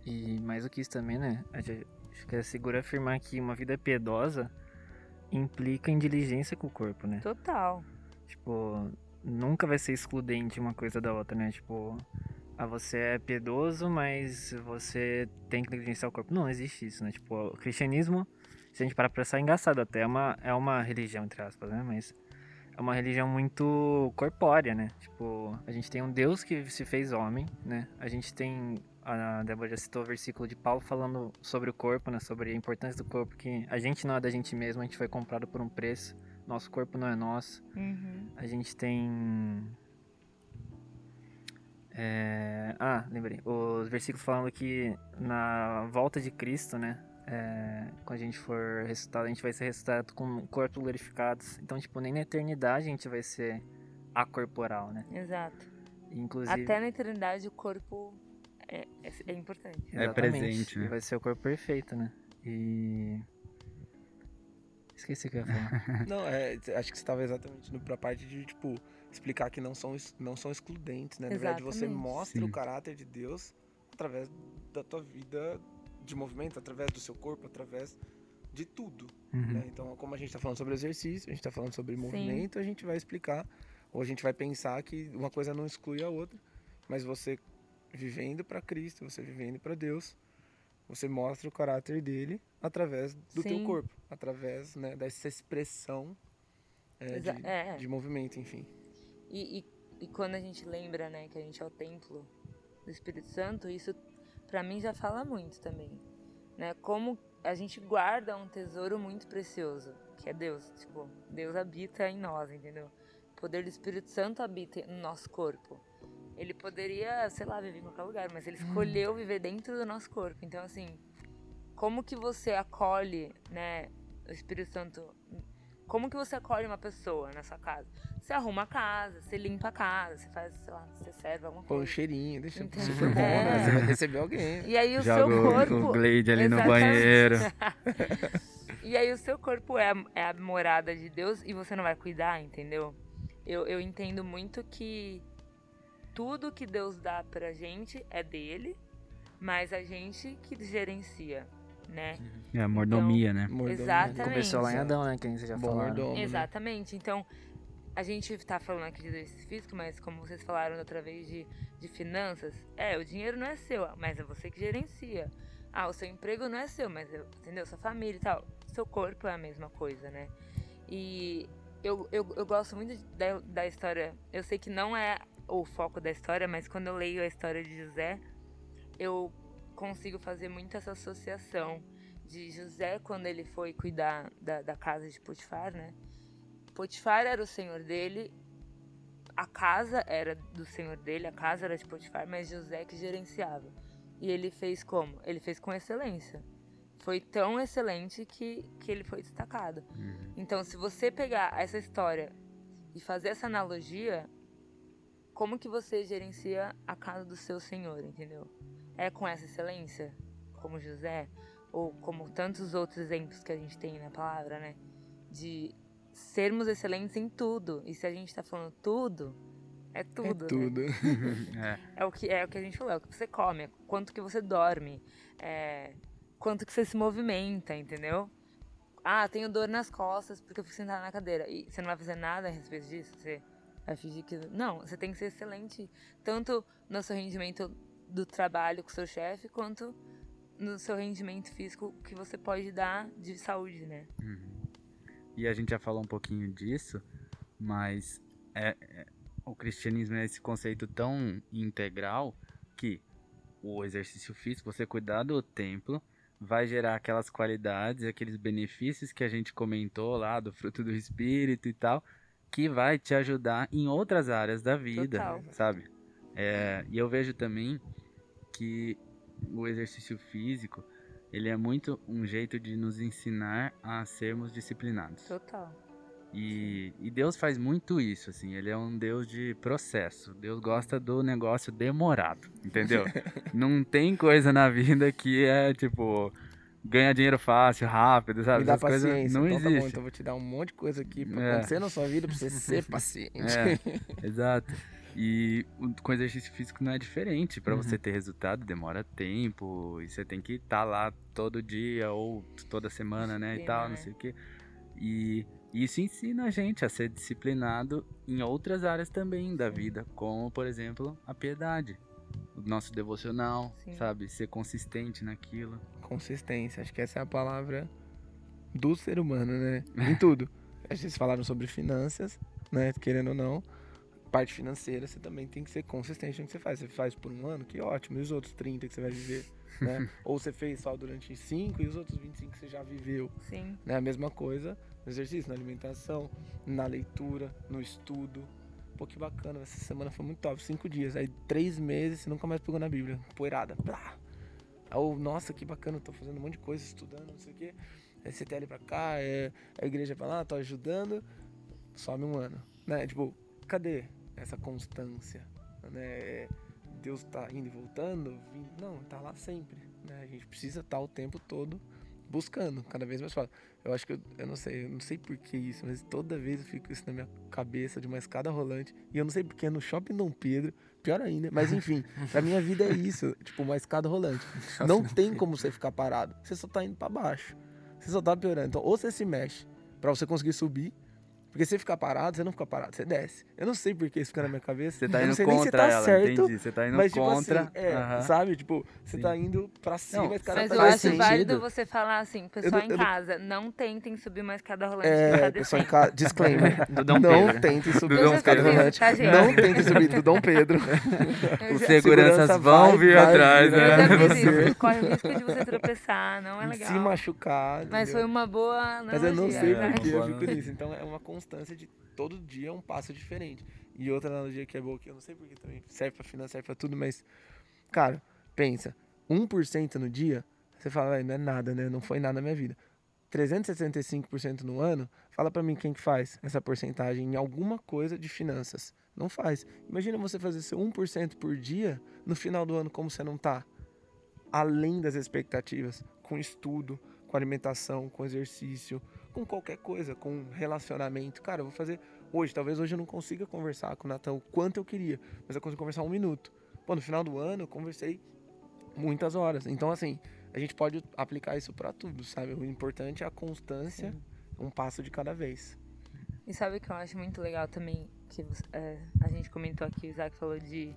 E mais do que isso também, né? a gente- Acho que é seguro afirmar que uma vida piedosa implica em diligência com o corpo, né? Total. Tipo, nunca vai ser excludente uma coisa da outra, né? Tipo, ah, você é piedoso, mas você tem que negligenciar o corpo. Não, não existe isso, né? Tipo, o cristianismo, se a gente parar pra pensar, é engraçado até. É uma, é uma religião, entre aspas, né? Mas é uma religião muito corpórea, né? Tipo, a gente tem um Deus que se fez homem, né? A gente tem. A Débora já citou o versículo de Paulo falando sobre o corpo, né? Sobre a importância do corpo, que a gente não é da gente mesmo, a gente foi comprado por um preço. Nosso corpo não é nosso. Uhum. A gente tem. é, Ah, lembrei. Os versículos falando que na volta de Cristo, né? é, Quando a gente for ressuscitado, a gente vai ser ressuscitado com corpos glorificados. Então, tipo, nem na eternidade a gente vai ser acorporal, né? Exato. Inclusive. Até na eternidade o corpo é, é, é importante. É Exatamente. presente, né? E vai ser o corpo perfeito, né? E. Esqueci o que eu ia falar. Não, é, acho que você estava exatamente no, pra parte de, tipo, explicar que não são, não são excludentes, né? Na verdade, você Exatamente. mostra Sim. o caráter de Deus através da tua vida de movimento, através do seu corpo, através de tudo, Uhum. né? Então, como a gente tá falando sobre exercício, a gente tá falando sobre movimento, a gente vai explicar, ou a gente vai pensar que uma coisa não exclui a outra, mas você vivendo para Cristo, você vivendo para Deus, você mostra o caráter dele através do teu Sim. corpo, através né, dessa expressão é, de, é. de movimento, enfim. E, e, e quando a gente lembra, né, que a gente é o templo do Espírito Santo, isso pra mim já fala muito também, né? Como a gente guarda um tesouro muito precioso, que é Deus, tipo, Deus habita em nós, entendeu? O poder do Espírito Santo habita no nosso corpo. Ele poderia, sei lá, viver em qualquer lugar, mas ele escolheu viver dentro do nosso corpo. Então, assim, como que você acolhe, né, o Espírito Santo? Como que você acolhe uma pessoa na sua casa? Você arruma a casa, você limpa a casa, você faz, sei lá, você serve alguma Põe um coisa. cheirinho, deixa Entendi. super bom, É. né? Você vai receber alguém. E aí o Joga seu corpo. o Glade ali no Exatamente. banheiro. e aí o seu corpo é a, é a morada de Deus e você não vai cuidar, entendeu? Eu, eu entendo muito que tudo que Deus dá pra gente é dele, mas a gente que gerencia, né? É a mordomia, né? Mordomia. Exatamente. Começou lá em. Adão, né? Que a gente já Bom falou. mordomo, né? Exatamente. Então, a gente tá falando aqui de exercício físico, mas como vocês falaram outra vez de, de finanças, é, o dinheiro não é seu, mas é você que gerencia. Ah, o seu emprego não é seu, mas, é, entendeu? Sua família e tal. Seu corpo é a mesma coisa, né? E eu, eu, eu gosto muito da, da história. Eu sei que não é o foco da história, mas quando eu leio a história de José, eu consigo fazer muito essa associação de José quando ele foi cuidar da, da casa de Potifar, né? Potifar era o senhor dele, a casa era do senhor dele, a casa era de Potifar, mas José que gerenciava. E ele fez como? Ele fez com excelência. Foi tão excelente que, que ele foi destacado. Então, se você pegar essa história e fazer essa analogia como que você gerencia a casa do seu Senhor, entendeu? É com essa excelência, como José, ou como tantos outros exemplos que a gente tem na palavra, né? De sermos excelentes em tudo. E se a gente tá falando tudo, é tudo. É tudo. Né? é. é. o que, é o que a gente falou, é o que você come, é quanto que você dorme, é, quanto que você se movimenta, entendeu? Ah, tenho dor nas costas porque eu fico sentada na cadeira. E você não vai fazer nada a respeito disso? Você vai fingir que. Não, você tem que ser excelente, tanto no seu rendimento do trabalho com o seu chefe, quanto no seu rendimento físico que você pode dar de saúde, né? Uhum. E a gente já falou um pouquinho disso, mas é, é, o cristianismo é esse conceito tão integral que o exercício físico, você cuidar do templo, vai gerar aquelas qualidades, aqueles benefícios que a gente comentou lá do fruto do espírito e tal, que vai te ajudar em outras áreas da vida, Total. sabe? É, e eu vejo também que o exercício físico, ele é muito um jeito de nos ensinar a sermos disciplinados. Total. E, e, Deus faz muito isso, assim, ele é um Deus de processo. Deus gosta do negócio demorado, entendeu? Não tem coisa na vida que é tipo ganhar dinheiro fácil, rápido, sabe? Me dá Essas paciência. não então, existe. Tá bom, então eu vou te dar um monte de coisa aqui pra é. acontecer na sua vida pra você ser paciente. É, exato. E com exercício físico não é diferente. Para uhum. você ter resultado demora tempo e você tem que estar tá lá todo dia ou toda semana, né, e tal, não sei o quê. E isso ensina a gente a ser disciplinado em outras áreas também da vida, como por exemplo a piedade, o nosso devocional, Sim. sabe, ser consistente naquilo. Consistência, acho que essa é a palavra do ser humano, né? Em tudo. Vocês falaram sobre finanças, né? Querendo ou não parte financeira, você também tem que ser consistente no que você faz. Você faz por um ano, que ótimo. E os outros 30 que você vai viver? Né? Ou você fez só durante 5 e os outros 25 que você já viveu. Sim. Né? A mesma coisa no exercício, na alimentação, na leitura, no estudo. Pô, que bacana. Essa semana foi muito top. Cinco dias. Aí, três meses, você nunca mais pegou na Bíblia. Poeirada. Blá. Aí, nossa, que bacana. Tô fazendo um monte de coisa, estudando, não sei o quê. É CTL pra cá, é a igreja pra lá, tô ajudando. Some um ano. Né? Tipo, cadê? Essa constância, né? Deus está indo e voltando, não, está lá sempre, né? A gente precisa estar tá o tempo todo buscando, cada vez mais fácil. Eu acho que eu, eu não sei, eu não sei por que isso, mas toda vez eu fico isso na minha cabeça de uma escada rolante e eu não sei porque é no Shopping Dom Pedro, pior ainda, mas enfim, pra minha vida é isso, tipo uma escada rolante. Não tem como você ficar parado, você só tá indo para baixo. Você só tá piorando. Então, ou você se mexe para você conseguir subir, porque se ficar parado, você não fica parado, você desce. Eu não sei por que isso fica na minha cabeça. Você tá indo contra tá ela, certo, entendi. Você tá indo mas, tipo contra. Assim, é, uhum. sabe? Tipo, você Sim. tá indo pra cima, não, mas cara Mas tá eu acho sentido. válido você falar assim, pessoal eu, em casa, não tentem subir uma escada rolante é, pessoal em casa, disclaimer. do Dom não Pedro. tentem subir uma escada rolante. Tá, não tentem subir do Dom Pedro. Os seguranças vão vir atrás, né? Você. Corre o risco de você tropeçar, não é legal. Se machucar. Mas foi uma boa Mas eu não sei porque eu fico nisso. Então é uma constância de todo dia é um passo diferente. E outra analogia que é boa, que eu não sei porque também serve pra finanças, serve pra tudo, mas, cara, pensa, 1% no dia, você fala, não é nada, né? Não foi nada na minha vida. 365% no ano, fala para mim quem que faz essa porcentagem em alguma coisa de finanças. Não faz. Imagina você fazer seu 1% por dia no final do ano como você não tá. Além das expectativas, com estudo, com alimentação, com exercício, com qualquer coisa, com relacionamento. Cara, eu vou fazer hoje. Talvez hoje eu não consiga conversar com o Natan o quanto eu queria, mas eu consigo conversar um minuto. Pô, no final do ano eu conversei muitas horas. Então, assim, a gente pode aplicar isso para tudo, sabe? O importante é a constância, Sim. um passo de cada vez. E sabe o que eu acho muito legal também? Que é, a gente comentou aqui, o Isaac falou de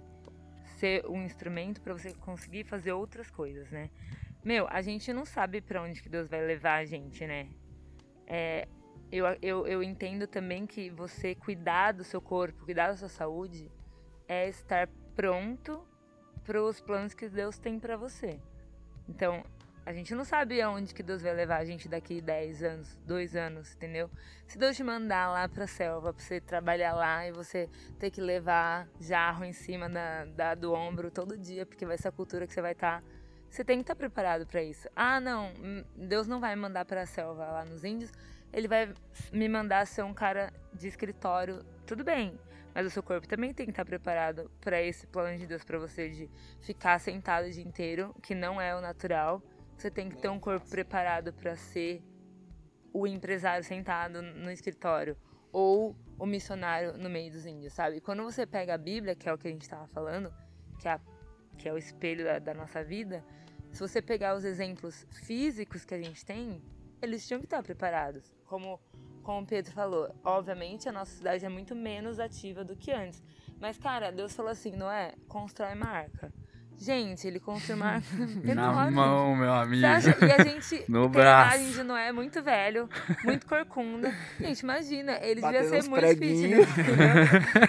ser um instrumento para você conseguir fazer outras coisas, né? Meu, a gente não sabe para onde que Deus vai levar a gente, né? É, eu, eu, eu entendo também que você cuidar do seu corpo, cuidar da sua saúde, é estar pronto para os planos que Deus tem para você. Então, a gente não sabe aonde que Deus vai levar a gente daqui 10 anos, 2 anos, entendeu? Se Deus te mandar lá pra selva, pra você trabalhar lá e você ter que levar jarro em cima da, da do ombro todo dia, porque vai ser a cultura que você vai estar. Tá, você tem que estar tá preparado para isso. Ah, não, hum, Deus não vai me mandar pra selva lá nos índios, ele vai me mandar ser um cara de escritório. Tudo bem, Mas o seu corpo também tem que estar preparado para esse plano de Deus para você de ficar sentado o dia inteiro, que não é o natural. Você tem que ter um corpo preparado para ser o empresário sentado no escritório ou o missionário no meio dos índios, sabe? quando você pega a Bíblia, que é o que a gente estava falando, que é, a, que é o espelho da, da nossa vida, se você pegar os exemplos físicos que a gente tem, eles tinham que estar preparados. Como, como o Pedro falou, obviamente a nossa cidade é muito menos ativa do que antes. Mas, cara, Deus falou assim, não é? Constrói marca. Gente, ele arca Na mão, meu amigo. Acha? E a gente no braço. a imagem de Noé muito velho, muito corcunda. Gente, imagina, ele devia ser muito fitness,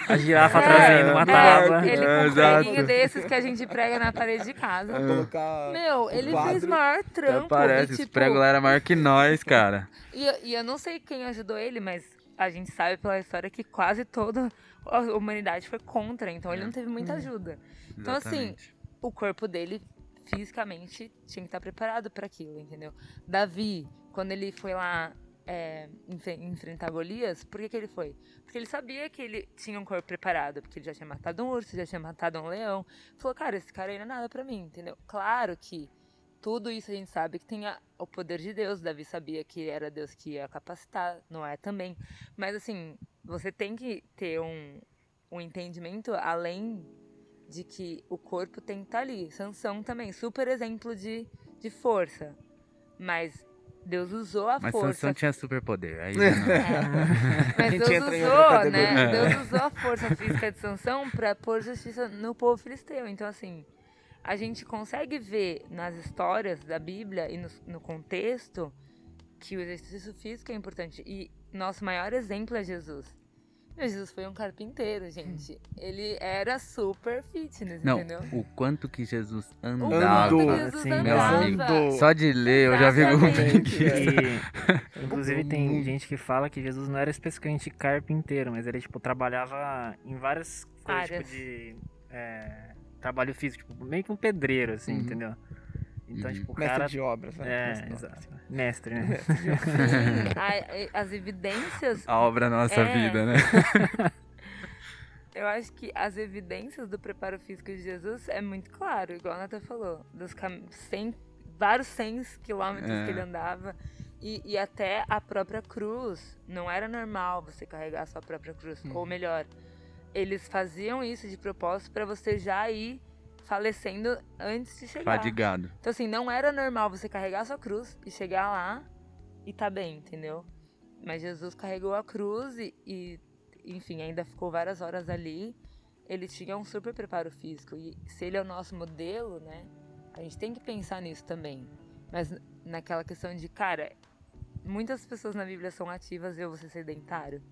A girafa é, trazendo uma tábua. Ele com um preguinho desses que a gente prega na parede de casa. É. Meu, ele quadro. fez maior trampo. Parece, e, tipo, os pregos lá era maior que nós, cara. E, e eu não sei quem ajudou ele, mas a gente sabe pela história que quase toda a humanidade foi contra, então ele não teve muita ajuda. Então, assim, o corpo dele fisicamente tinha que estar preparado para aquilo, entendeu? Davi, quando ele foi lá é, enfrentar Golias, por que, que ele foi? Porque ele sabia que ele tinha um corpo preparado, porque ele já tinha matado um urso, já tinha matado um leão. Falou, cara, esse cara aí não é nada para mim, entendeu? Claro que tudo isso a gente sabe que tem o poder de Deus. Davi sabia que era Deus que ia capacitar, não é também. Mas assim, você tem que ter um, um entendimento além de que o corpo tem que estar tá ali. Sansão também, super exemplo de, de força. Mas Deus usou a Mas força. Mas Sansão tinha superpoder. Aí é. Mas Deus usou, né? Deus usou a força física de Sansão para pôr justiça no povo filisteu. Então, assim, a gente consegue ver nas histórias da Bíblia e no, no contexto que o exercício físico é importante. E nosso maior exemplo é Jesus. Jesus foi um carpinteiro, gente. Ele era super fitness, Não, entendeu? o quanto que Jesus andava. O Jesus assim, andava. Meu amigo, só de ler eu já vi como tem que e, Inclusive tem gente que fala que Jesus não era especificamente carpinteiro, mas ele tipo trabalhava em várias coisas tipo, de é, trabalho físico, tipo, meio que um pedreiro assim, uhum. entendeu? Então, uhum. tipo, o Mestre cara... de obras, né? É, Mestre exato. Mestre, né? As evidências... A obra nossa é... vida, né? Eu acho que as evidências do preparo físico de Jesus é muito claro, igual a Nata falou. Dos cam... 100, vários 100 quilômetros é. que ele andava. E, e, até a própria cruz. Não era normal você carregar a sua própria cruz. Hum. Ou melhor, eles faziam isso de propósito para você já ir falecendo antes de chegar. Fadigado. Então, assim, não era normal você carregar a sua cruz e chegar lá e tá bem, entendeu? Mas Jesus carregou a cruz e, e enfim, ainda ficou várias horas ali. Ele tinha um super preparo físico. E se ele é o nosso modelo, né? A gente tem que pensar nisso também. Mas naquela questão de, cara, muitas pessoas na Bíblia são ativas e eu vou ser sedentário,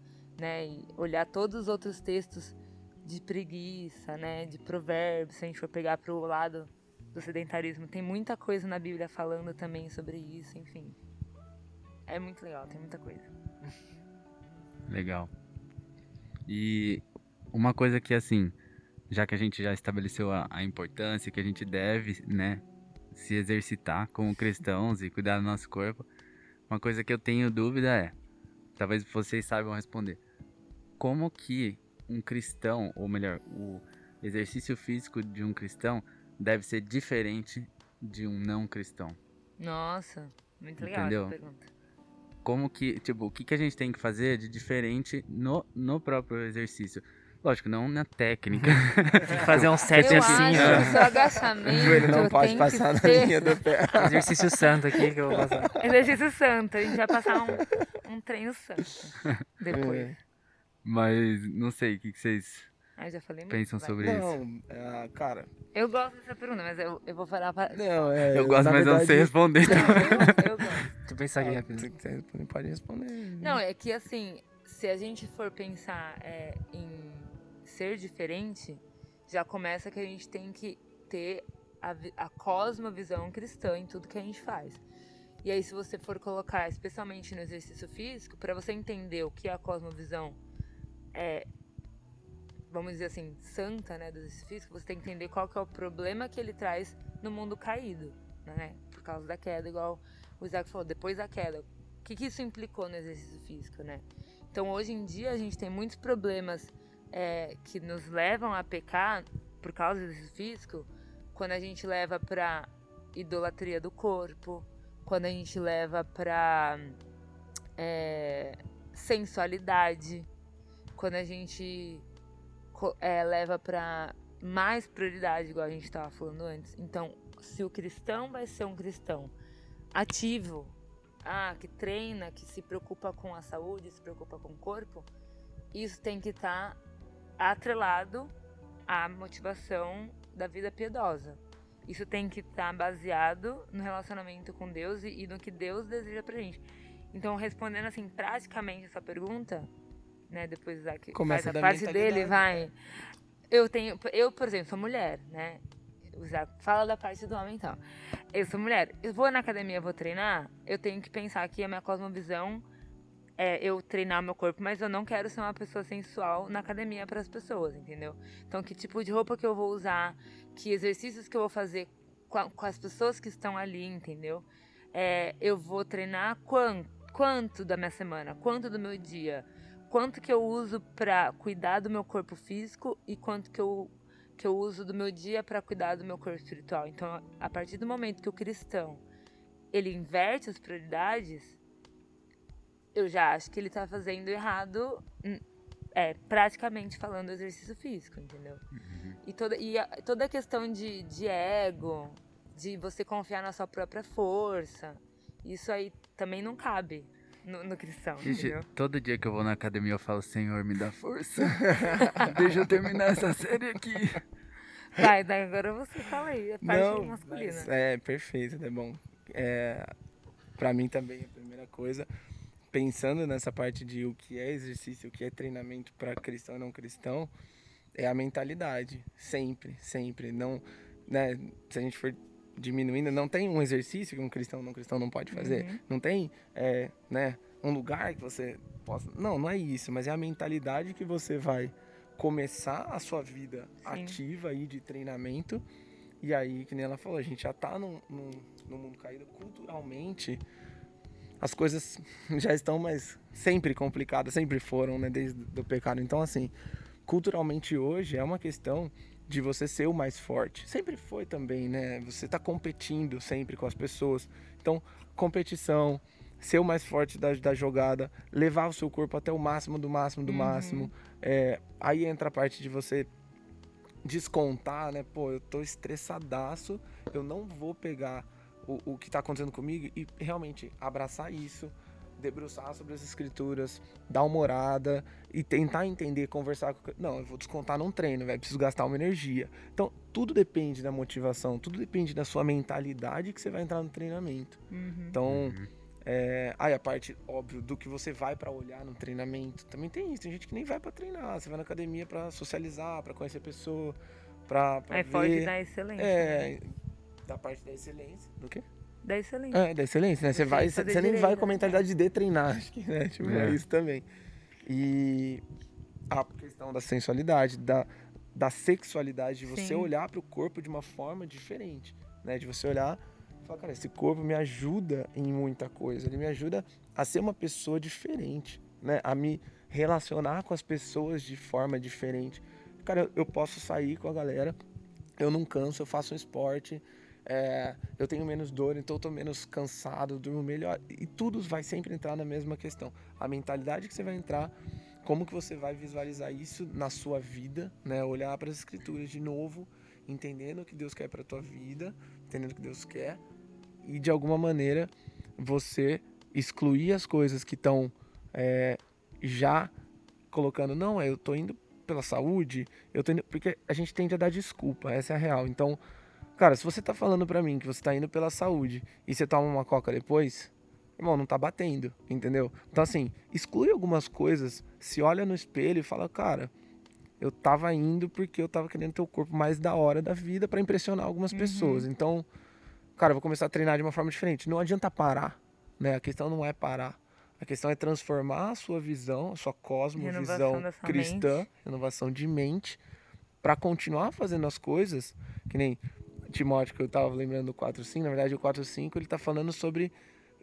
né? E olhar todos os outros textos de preguiça, né? De provérbios, se a gente for pegar para o lado do sedentarismo. Tem muita coisa na Bíblia falando também sobre isso, enfim. É muito legal, tem muita coisa. Legal. E uma coisa que, assim, já que a gente já estabeleceu a, a importância que a gente deve, né, se exercitar como cristãos e cuidar do nosso corpo, uma coisa que eu tenho dúvida é, talvez vocês saibam responder, como que um cristão, ou melhor, o exercício físico de um cristão deve ser diferente de um não cristão. Nossa, muito legal Entendeu? essa pergunta. Como que, tipo, o que, que a gente tem que fazer de diferente no, no próprio exercício? Lógico, não na técnica. fazer um set eu assim, acho ó. Que o agachamento. O não pode passar na ser... linha do pé. Exercício santo aqui que eu vou passar. Exercício santo. A gente vai passar um, um treino santo depois. É. Mas não sei, o que, que vocês ah, já falei pensam muito, sobre não, isso? Não, é, cara. Eu gosto dessa pergunta, mas eu, eu vou falar para. Não, é. Eu gosto, mas verdade... eu não sei responder. Não, eu, eu gosto. Tu pensar aqui rápido. Você pode responder. Não, é que assim, se a gente for pensar é, em ser diferente, já começa que a gente tem que ter a, a cosmovisão cristã em tudo que a gente faz. E aí, se você for colocar, especialmente no exercício físico, para você entender o que é a cosmovisão é, vamos dizer assim, santa, né, do exercício físico, você tem que entender qual que é o problema que ele traz no mundo caído, né, por causa da queda, igual o Isaac falou, depois da queda. O que, que isso implicou no exercício físico, né? Então, hoje em dia, a gente tem muitos problemas é, que nos levam a pecar por causa desse físico, quando a gente leva pra idolatria do corpo, quando a gente leva pra é, sensualidade, quando a gente é, leva pra mais prioridade, igual a gente estava falando antes. Então, se o cristão vai ser um cristão ativo, ah, que treina, que se preocupa com a saúde, se preocupa com o corpo, isso tem que estar tá atrelado à motivação da vida piedosa. Isso tem que estar tá baseado no relacionamento com Deus e, e no que Deus deseja pra gente. Então, respondendo assim, praticamente essa pergunta, né, depois o Isaac Começa faz a parte dele, vai. Eu tenho, eu, por exemplo, sou mulher, né? Fala da parte do homem então. Eu sou mulher, eu vou na academia, vou treinar, eu tenho que pensar que a minha cosmovisão é eu treinar meu corpo, mas eu não quero ser uma pessoa sensual na academia para as pessoas, entendeu? Então, que tipo de roupa que eu vou usar, que exercícios que eu vou fazer com as pessoas que estão ali, entendeu? É, eu vou treinar quanto, quanto da minha semana, quanto do meu dia, quanto que eu uso para cuidar do meu corpo físico e quanto que eu que eu uso do meu dia para cuidar do meu corpo espiritual. Então, a partir do momento que o cristão ele inverte as prioridades, eu já acho que ele está fazendo errado, hum, é, praticamente falando exercício físico, entendeu? Uhum. E, toda, e a, toda a questão de, de ego, de você confiar na sua própria força, isso aí também não cabe no, no cristão. Gente, entendeu? todo dia que eu vou na academia eu falo, Senhor, me dá força. Deixa eu terminar essa série aqui. Vai, daí agora você fala aí, a parte Não, masculina. É, perfeito, é bom. É, pra mim também, a primeira coisa, pensando nessa parte de o que é exercício, o que é treinamento para cristão e não cristão, é a mentalidade. Sempre, sempre. Não, né, se a gente for diminuindo, não tem um exercício que um cristão não cristão não pode fazer. Uhum. Não tem, é, né, um lugar que você possa. Não, não é isso, mas é a mentalidade que você vai começar a sua vida Sim. ativa aí de treinamento. E aí, que nem ela falou, a gente já tá num, num, num mundo caído culturalmente. As coisas já estão mais sempre complicadas, sempre foram, né, desde o pecado. Então, assim, culturalmente hoje é uma questão de você ser o mais forte. Sempre foi também, né? Você está competindo sempre com as pessoas. Então, competição, ser o mais forte da, da jogada, levar o seu corpo até o máximo do máximo do uhum. máximo. É, aí entra a parte de você descontar, né? Pô, eu tô estressadaço, eu não vou pegar o, o que tá acontecendo comigo e realmente abraçar isso debruçar sobre as escrituras, dar uma orada e tentar entender, conversar com. Não, eu vou descontar num treino, velho. Preciso gastar uma energia. Então, tudo depende da motivação, tudo depende da sua mentalidade que você vai entrar no treinamento. Uhum. Então. Uhum. É, aí a parte, óbvio, do que você vai para olhar no treinamento. Também tem isso. Tem gente que nem vai para treinar. Você vai na academia para socializar, para conhecer a pessoa, pra, pra Aí ver. pode dar excelência. É, né? da parte da excelência. Do quê? Da excelência. É, da excelência, né? Você, vai, você, você nem vai com a né? mentalidade de treinar, acho que, né? Tipo, é. é isso também. E a questão da sensualidade, da, da sexualidade, de você Sim. olhar para o corpo de uma forma diferente, né? De você olhar e falar, cara, esse corpo me ajuda em muita coisa, ele me ajuda a ser uma pessoa diferente, né? A me relacionar com as pessoas de forma diferente. Cara, eu posso sair com a galera, eu não canso, eu faço um esporte, é, eu tenho menos dor, então eu tô menos cansado, durmo melhor. E tudo vai sempre entrar na mesma questão. A mentalidade que você vai entrar, como que você vai visualizar isso na sua vida, né? Olhar para as escrituras de novo, entendendo o que Deus quer para tua vida, entendendo o que Deus quer e de alguma maneira você excluir as coisas que estão é, já colocando, não, eu tô indo pela saúde, eu tô indo, porque a gente tende a dar desculpa, essa é a real. Então, Cara, se você tá falando pra mim que você tá indo pela saúde e você toma uma coca depois, irmão, não tá batendo, entendeu? Então, assim, exclui algumas coisas, se olha no espelho e fala, cara, eu tava indo porque eu tava querendo ter o corpo mais da hora da vida para impressionar algumas uhum. pessoas. Então, cara, eu vou começar a treinar de uma forma diferente. Não adianta parar, né? A questão não é parar. A questão é transformar a sua visão, a sua cosmovisão cristã, mente. renovação de mente, para continuar fazendo as coisas que nem Timóteo, que eu estava lembrando do 4.5, na verdade o 4.5 ele está falando sobre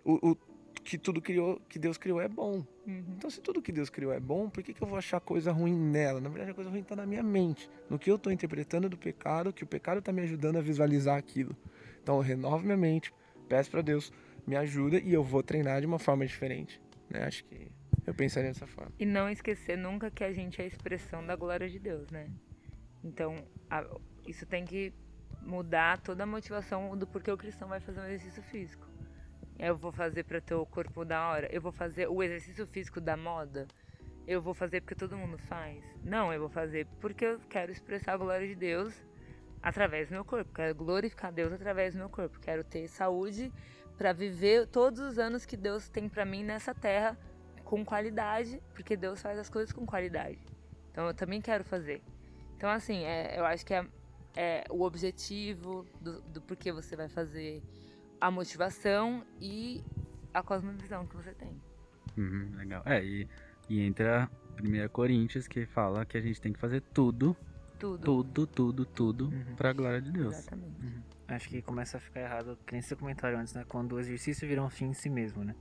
o, o, que tudo criou, que Deus criou é bom. Uhum. Então, se tudo que Deus criou é bom, por que, que eu vou achar coisa ruim nela? Na verdade, a coisa ruim está na minha mente, no que eu estou interpretando do pecado, que o pecado está me ajudando a visualizar aquilo. Então, eu renovo minha mente, peço para Deus, me ajuda e eu vou treinar de uma forma diferente. Né? Acho que eu pensaria dessa forma. E não esquecer nunca que a gente é a expressão da glória de Deus, né? Então, a, isso tem que mudar toda a motivação do porquê o cristão vai fazer um exercício físico. Eu vou fazer para ter o corpo da hora. Eu vou fazer o exercício físico da moda. Eu vou fazer porque todo mundo faz. Não, eu vou fazer porque eu quero expressar a glória de Deus através do meu corpo. Quero glorificar Deus através do meu corpo. Quero ter saúde para viver todos os anos que Deus tem para mim nessa terra com qualidade, porque Deus faz as coisas com qualidade. Então eu também quero fazer. Então assim, é, eu acho que é, é o objetivo do, do porquê você vai fazer a motivação e a cosmovisão que você tem. Uhum, legal. É, e, e entra 1 Coríntios que fala que a gente tem que fazer tudo, Tudo. tudo, tudo, tudo Uhum. pra glória de Deus. Exatamente. Uhum. Acho que começa a ficar errado, que nem seu comentário antes, né? Quando o exercício vira um fim em si mesmo, né?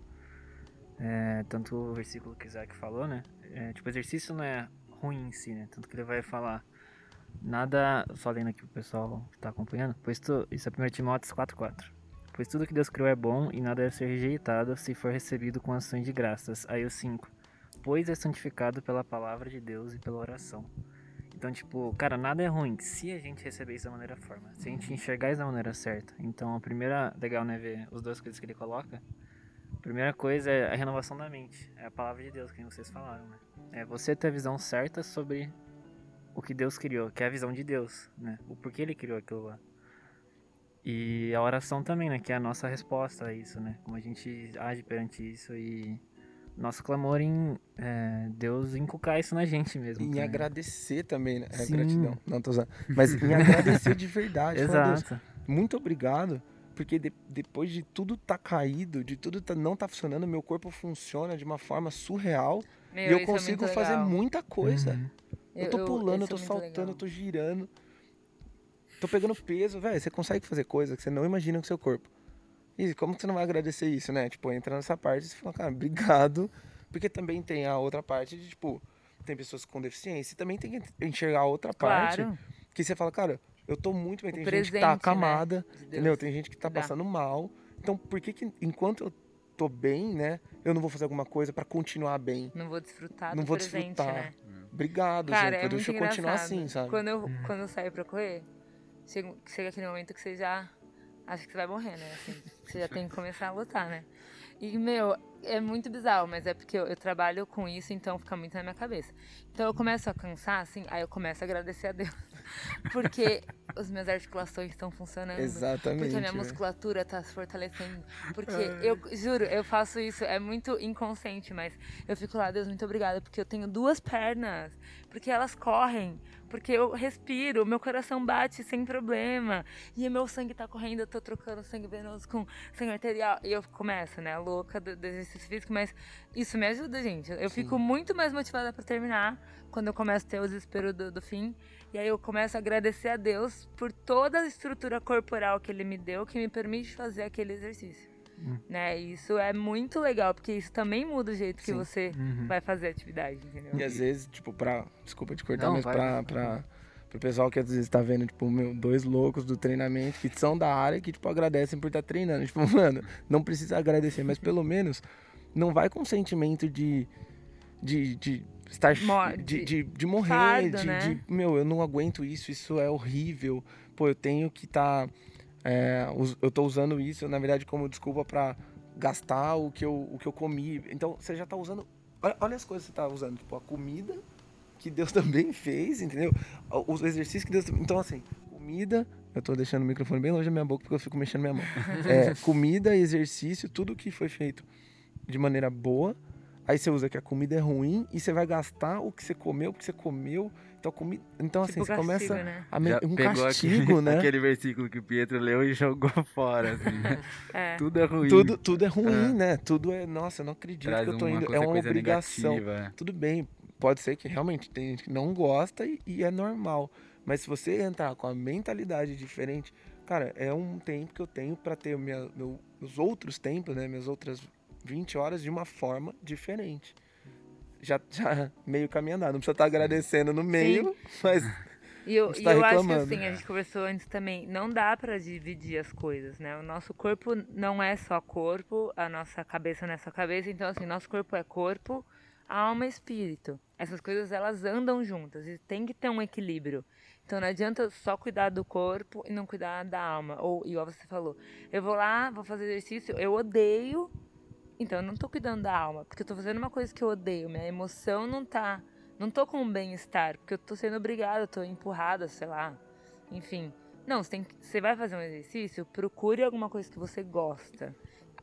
É, tanto o versículo que o Isaac falou, né? É, tipo, o exercício não é ruim em si, né? Tanto que ele vai falar nada, só lendo aqui o pessoal que tá acompanhando, pois tu, isso é 1 Timóteo 4.4. Pois tudo que Deus criou é bom e nada deve ser rejeitado se for recebido com ações de graças. Aí o 5. Pois é santificado pela palavra de Deus e pela oração. Então, tipo, cara, nada é ruim se a gente receber isso da maneira forma. Se a gente enxergar isso da maneira certa. Então, a primeira, legal, né, ver os dois coisas que ele coloca. A primeira coisa é a renovação da mente. É a palavra de Deus, que vocês falaram, né? É você ter a visão certa sobre o que Deus criou, que é a visão de Deus, né? O porquê ele criou aquilo lá. E a oração também, né? Que é a nossa resposta a isso, né? Como a gente age perante isso e nosso clamor em é, Deus inculcar isso na gente mesmo. E em né? agradecer também, né? É Sim. gratidão. Não, tô usando. Mas em agradecer de verdade. falar, Deus, Exato. muito obrigado, porque de- depois de tudo tá caído, de tudo tá, não tá funcionando, meu corpo funciona de uma forma surreal Meu, e eu é consigo muito fazer muita coisa. Uhum. Eu tô pulando, eu isso tô é saltando, eu tô girando. Tô pegando peso, velho. Você consegue fazer coisa que você não imagina com seu corpo. E como que você não vai agradecer isso, né? Tipo, entra nessa parte e você fala, cara, obrigado. Porque também tem a outra parte de, tipo, tem pessoas com deficiência e também tem que enxergar a outra parte. Claro. Que você fala, cara, eu tô muito bem. O Tem gente que presente, tá né, acamada, de Deus. entendeu? Tem gente que tá Dá. passando mal. Então, por que que enquanto eu tô bem, né? Eu não vou fazer alguma coisa pra continuar bem? Não vou desfrutar Não do vou presente, desfrutar. né? Obrigado, Cara, gente. é Deixa eu continuar assim, sabe? Quando eu, quando eu saio pra correr, chega, chega aquele momento que você já acha que você vai morrer, né? Assim, você já tem que começar a lutar, né? E, meu, é muito bizarro, mas é porque eu, eu trabalho com isso, então fica muito na minha cabeça. Então eu começo a cansar, assim, aí eu começo a agradecer a Deus. Porque as minhas articulações estão funcionando. Exatamente. Porque a minha musculatura tá se fortalecendo. Porque eu juro, eu faço isso, é muito inconsciente, mas eu fico lá, Deus, muito obrigada, porque eu tenho duas pernas, porque elas correm, porque eu respiro, meu coração bate sem problema, e meu sangue tá correndo, eu tô trocando sangue venoso com sangue arterial. E eu começo, né, louca do, do exercício físico, mas isso me ajuda, gente. Eu fico muito mais motivada pra terminar quando eu começo a ter o desespero do, do fim. E aí eu começo a agradecer a Deus por toda a estrutura corporal que Ele me deu, que me permite fazer aquele exercício. Hum. Né? E isso é muito legal, porque isso também muda o jeito que Sim. você Uhum. vai fazer a atividade, entendeu? E às vezes, tipo, pra. Desculpa te cortar, Não, mas vai. pra, pra, pro pessoal que às vezes tá vendo, tipo, meu, dois loucos do treinamento que são da área que, tipo, agradecem por estar treinando. Tipo, mano, não precisa agradecer, mas pelo menos não vai com sentimento de. de, de estar. De, de de, morrer, fardo, de, né? de, Meu, eu não aguento isso, isso é horrível. Pô, eu tenho que estar. eu tô usando isso, na verdade, como desculpa pra gastar o que eu, o que eu comi. Então, você já tá usando. Olha, olha as coisas que você tá usando, tipo, a comida que Deus também fez, entendeu? Os exercícios que Deus. Então, assim, comida. Eu tô deixando o microfone bem longe da minha boca porque eu fico mexendo minha mão. É, comida, exercício, tudo que foi feito de maneira boa. Aí você usa que a comida é ruim e você vai gastar o que você comeu, o que você comeu. Então, comi... então assim, Tipo você castigo, começa né? a me... Já um pegou castigo, aquele, né? aquele versículo que o Pietro leu e jogou fora, assim, né? É. Tudo é ruim. Tudo, tudo é ruim, É. né? Tudo é. Nossa, eu não acredito traz que eu tô indo. É uma obrigação. negativa. Tudo bem, pode ser que realmente tem gente que não gosta e, e é normal. Mas se você entrar com a mentalidade diferente, cara, é um tempo que eu tenho pra ter minha, meu, meus outros tempos, né? Minhas outras 20 horas de uma forma diferente. Já, já meio caminho andado. Não precisa estar agradecendo no meio, mas E eu, e tá eu acho que assim, a gente conversou antes também, não dá pra dividir as coisas, né? O nosso corpo não é só corpo, a nossa cabeça não é só cabeça, então assim, nosso corpo é corpo, alma e espírito. Essas coisas elas andam juntas e tem que ter um equilíbrio. Então não adianta só cuidar do corpo e não cuidar da alma. Ou, igual você falou, eu vou lá, vou fazer exercício, eu odeio, então eu não tô cuidando da alma, porque eu tô fazendo uma coisa que eu odeio, minha emoção não tá não tô com um bem-estar, porque eu tô sendo obrigada, eu tô empurrada, sei lá. Enfim. Não, você, tem você vai fazer um exercício, procure alguma coisa que você gosta.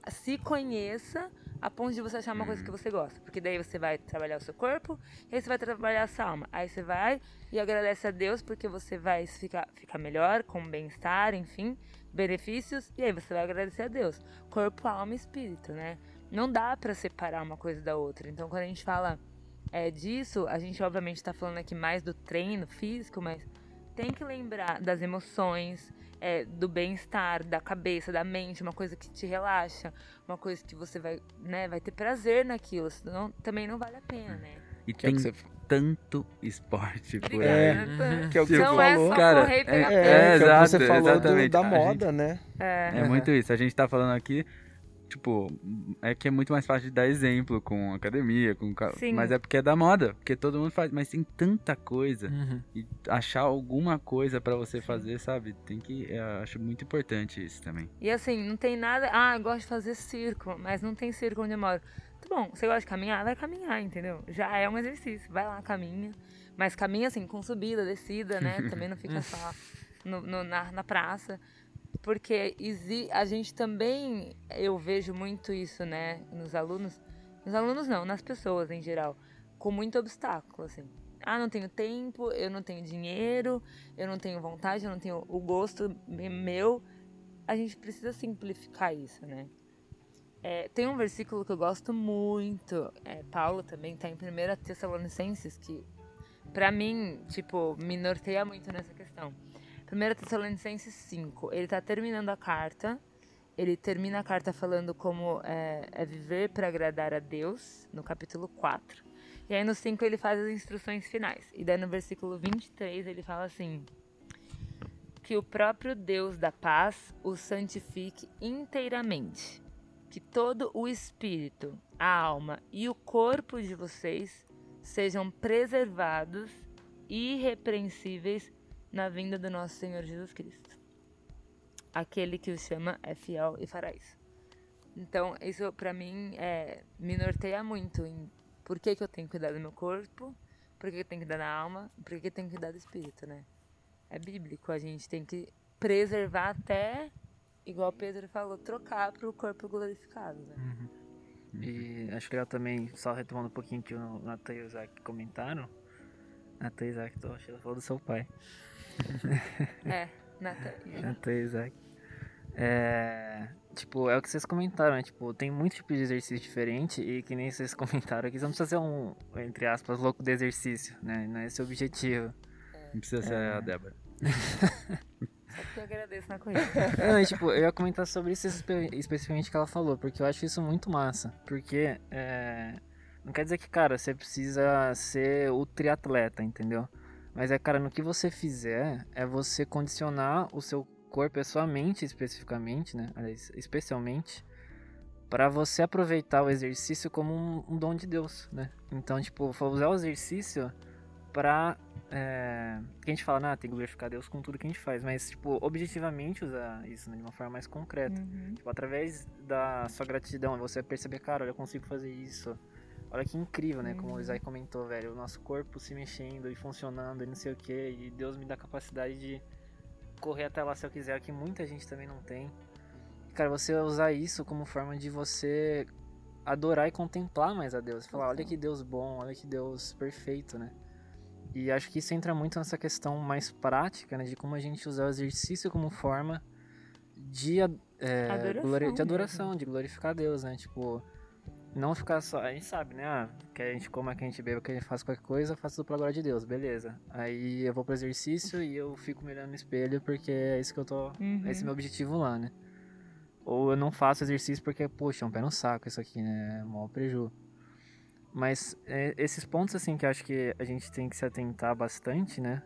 Se conheça a ponto de você achar uma coisa que você gosta. Porque daí você vai trabalhar o seu corpo, e aí você vai trabalhar a sua alma. Aí você vai e agradece a Deus porque você vai ficar, ficar melhor, com bem-estar, enfim, benefícios. E aí você vai agradecer a Deus. Corpo, alma e espírito, né? Não dá pra separar uma coisa da outra. Então quando a gente fala é, disso, a gente obviamente está falando aqui mais do treino físico, mas tem que lembrar das emoções, é, do bem-estar, da cabeça, da mente, uma coisa que te relaxa, uma coisa que você vai, né, vai ter prazer naquilo, senão também não vale a pena, né? E que é tem que você tanto esporte por aí. Obrigada. que é o que você Não é falou. só Cara, correr e pegar é- É, é que exato, você falou do- da moda, né? É. É muito isso. A gente tá falando aqui, tipo, é que é muito mais fácil de dar exemplo com academia, com Sim. mas é porque é da moda, porque todo mundo faz, mas tem tanta coisa Uhum. e achar alguma coisa pra você fazer, sabe? Tem que, eu acho muito importante isso também. E assim, não tem nada. Ah, eu gosto de fazer circo, mas não tem circo onde eu moro. Tá bom, você gosta de caminhar? Vai caminhar, entendeu? Já é um exercício. Vai lá, caminha. Mas caminha assim, com subida, descida, né? Também não fica só no, no- na, na praça. Porque a gente também, eu vejo muito isso, né, nos alunos. Nos alunos não, nas pessoas em geral. Com muito obstáculo, assim. Ah, não tenho tempo, eu não tenho dinheiro, eu não tenho vontade, eu não tenho o gosto me- meu a gente precisa simplificar isso, né? É, tem um versículo que eu gosto muito, é, Paulo também tá em 1 Tessalonicenses, que pra mim, tipo, me norteia muito nessa questão. 1 Tessalonicenses 5, ele tá terminando a carta, ele termina a carta falando como é, é viver para agradar a Deus, no capítulo 4. E aí no 5 ele faz as instruções finais. E daí no versículo 23 ele fala assim: que o próprio Deus da paz o santifique inteiramente. Que todo o espírito, a alma e o corpo de vocês sejam preservados irrepreensíveis na vinda do nosso Senhor Jesus Cristo. Aquele que o chama é fiel e fará isso. Então, isso pra mim é, me norteia muito em por que, que eu tenho que cuidar do meu corpo, por que, que eu tenho que cuidar da alma, por que, que eu tenho que cuidar do espírito, né? é bíblico. A gente tem que preservar até, igual Pedro falou, trocar para o corpo glorificado. Né? E acho legal também, só retomando um pouquinho que o Natan e o Isaac comentaram. Natan e Isaac, tô achando falou do seu pai. É, Natan. Natan e Isaac. É. Tipo, é o que vocês comentaram, né? Tipo, tem muito tipo de exercício diferente e que nem vocês comentaram aqui, você não precisa ser um, entre aspas, louco de exercício, né? Não é esse o objetivo. Não precisa ser a Débora. Só porque eu agradeço na corrida. Não, e, tipo, eu ia comentar sobre isso espe- especificamente que ela falou, porque eu acho isso muito massa. Porque é, não quer dizer que, cara, você precisa ser o triatleta, entendeu? Mas é, cara, no que você fizer, é você condicionar o seu corpo e a sua mente especificamente, né? Aliás, especialmente, para você aproveitar o exercício como um, um dom de Deus, né? Então, tipo, usar o exercício pra. É, que a gente fala, né, tem que glorificar Deus com tudo que a gente faz, mas, tipo, objetivamente usar isso né, de uma forma mais concreta. Uhum. Tipo, através da sua gratidão, você perceber, cara, olha, eu consigo fazer isso. Olha que incrível, né? Como o Isaac comentou, velho. O nosso corpo se mexendo e funcionando e não sei o que. E Deus me dá a capacidade de correr até lá se eu quiser, que muita gente também não tem. Cara, você usar isso como forma de você adorar e contemplar mais a Deus. Falar, olha que Deus bom, olha que Deus perfeito, né? E acho que isso entra muito nessa questão mais prática, né? De como a gente usar o exercício como forma de, é, Adoração de mesmo. adoração, de glorificar a Deus, né? Tipo, não ficar só. A gente sabe, né? Ah, que a gente coma, que a gente beba, que a gente faça qualquer coisa, faça tudo pela glória de Deus, beleza. Aí eu vou pro exercício e eu fico me olhando no espelho porque é isso que eu tô. Uhum. Esse é meu objetivo lá, né? Ou eu não faço exercício porque, poxa, é um pé no saco isso aqui, né? É mó preju. Mas é, esses pontos, assim, que eu acho que a gente tem que se atentar bastante, né?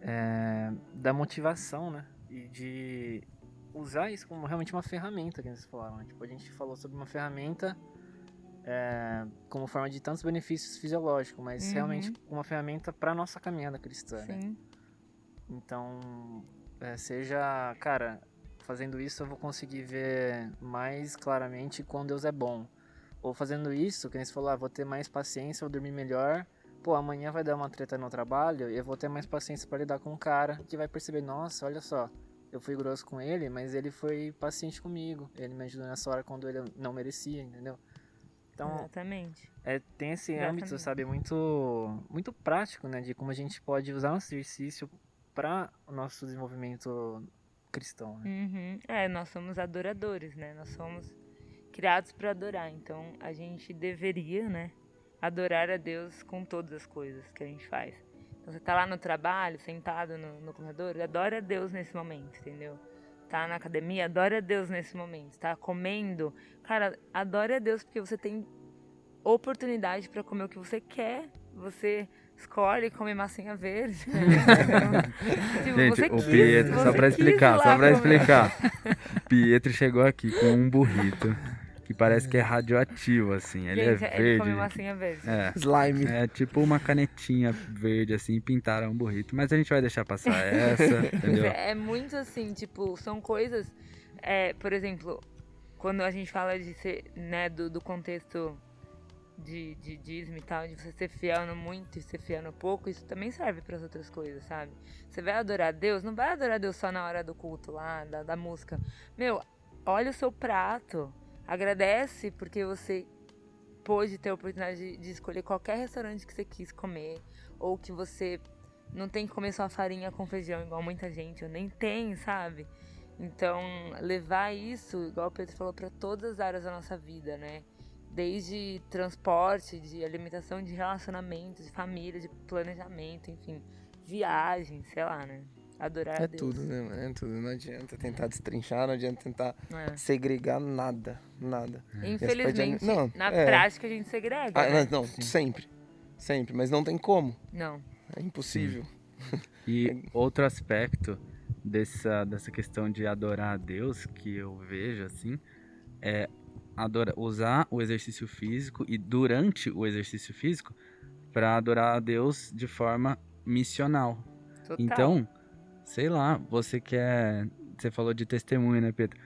É, da motivação, né? E de usar isso como realmente uma ferramenta, que vocês falaram. Né? Tipo, a gente falou sobre uma ferramenta é, como forma de tantos benefícios fisiológicos, mas uhum. realmente uma ferramenta para nossa caminhada cristã. Né? Sim. Né? Então, é, seja, cara, fazendo isso eu vou conseguir ver mais claramente quando Deus é bom. Ou fazendo isso, que nem você falou, ah, vou ter mais paciência, vou dormir melhor. Pô, amanhã vai dar uma treta no trabalho e eu vou ter mais paciência para lidar com um cara que vai perceber, nossa, olha só, eu fui grosso com ele, mas ele foi paciente comigo. Ele me ajudou nessa hora quando ele não merecia, entendeu? Então, Exatamente. É, tem esse Exatamente. âmbito, sabe, muito, muito prático, né? De como a gente pode usar nosso exercício para o nosso desenvolvimento cristão. Né? Uhum. É, nós somos adoradores, né? Nós somos criados para adorar. Então, a gente deveria, né? Adorar a Deus com todas as coisas que a gente faz. Então, você tá lá no trabalho, sentado no, no corredor, adora a Deus nesse momento, entendeu? Tá na academia, adora a Deus nesse momento. Tá comendo, cara, adora a Deus porque você tem oportunidade para comer o que você quer. Você escolhe comer massinha verde. tipo, Gente, o quis, Pietro, só para explicar, só para explicar. Pietro chegou aqui com um burrito que parece que é radioativo, assim. Ele é Gente, é verde. Ele come massinha verde. É. Slime. É tipo uma canetinha verde, assim, pintaram um burrito. Mas a gente vai deixar passar essa, entendeu? É muito assim, tipo, são coisas... É, por exemplo, quando a gente fala de ser, né, do, do contexto de, de dízimo e tal, de você ser fiel no muito e ser fiel no pouco, isso também serve para as outras coisas, sabe? Você vai adorar Deus, não vai adorar Deus só na hora do culto lá, da, da música. Meu, olha o seu prato, agradece porque você pôde ter a oportunidade de, de escolher qualquer restaurante que você quis comer, ou que você não tem que comer só farinha com feijão, igual muita gente, ou nem tem, sabe? Então, levar isso, igual o Pedro falou, para todas as áreas da nossa vida, né? desde transporte, de alimentação, de relacionamento, de família, de planejamento, enfim, viagem, sei lá, né? Adorar é a Deus. tudo, né? É tudo. Não adianta tentar destrinchar, não adianta tentar é. segregar nada, nada. Infelizmente, não, na é. prática a gente segrega. Ah, né? Não, Sim. sempre. Sempre, mas não tem como. Não. É impossível. Sim. E outro aspecto dessa, dessa questão de adorar a Deus que eu vejo assim é adora, usar o exercício físico e durante o exercício físico para adorar a Deus de forma missional. Total. Então, sei lá, você quer. Você falou de testemunho, né, Pedro?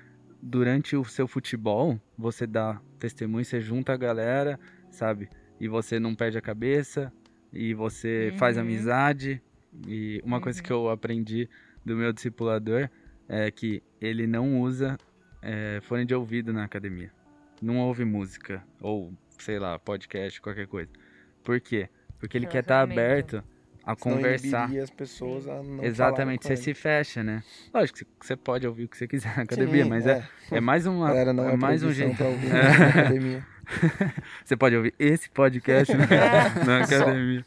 Durante o seu futebol, você dá testemunho, você junta a galera, sabe? E você não perde a cabeça, e você uhum. faz amizade. E uma uhum. coisa que eu aprendi do meu discipulador é que ele não usa é, fone de ouvido na academia não ouve música, ou sei lá, podcast, qualquer coisa. Por quê? Porque ele quer estar tá aberto a conversar. as pessoas a não Exatamente, você se fecha, né? Lógico que você pode ouvir o que você quiser na academia, Sim, mas é. É, é mais uma. Galera, não é, é mais um jeito. Pra ouvir na academia. você pode ouvir esse podcast na, na academia.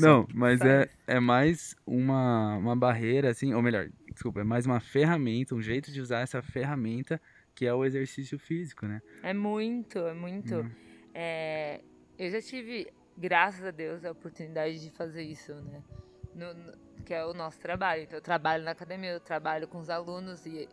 Não, mas é, é mais uma, uma barreira, assim, ou melhor, desculpa, é mais uma ferramenta, um jeito de usar essa ferramenta que é o exercício físico, né? É muito, é muito. Hum. É, eu já tive, graças a Deus, a oportunidade de fazer isso, né? No, no, que é o nosso trabalho. Então, eu trabalho na academia, eu trabalho com os alunos e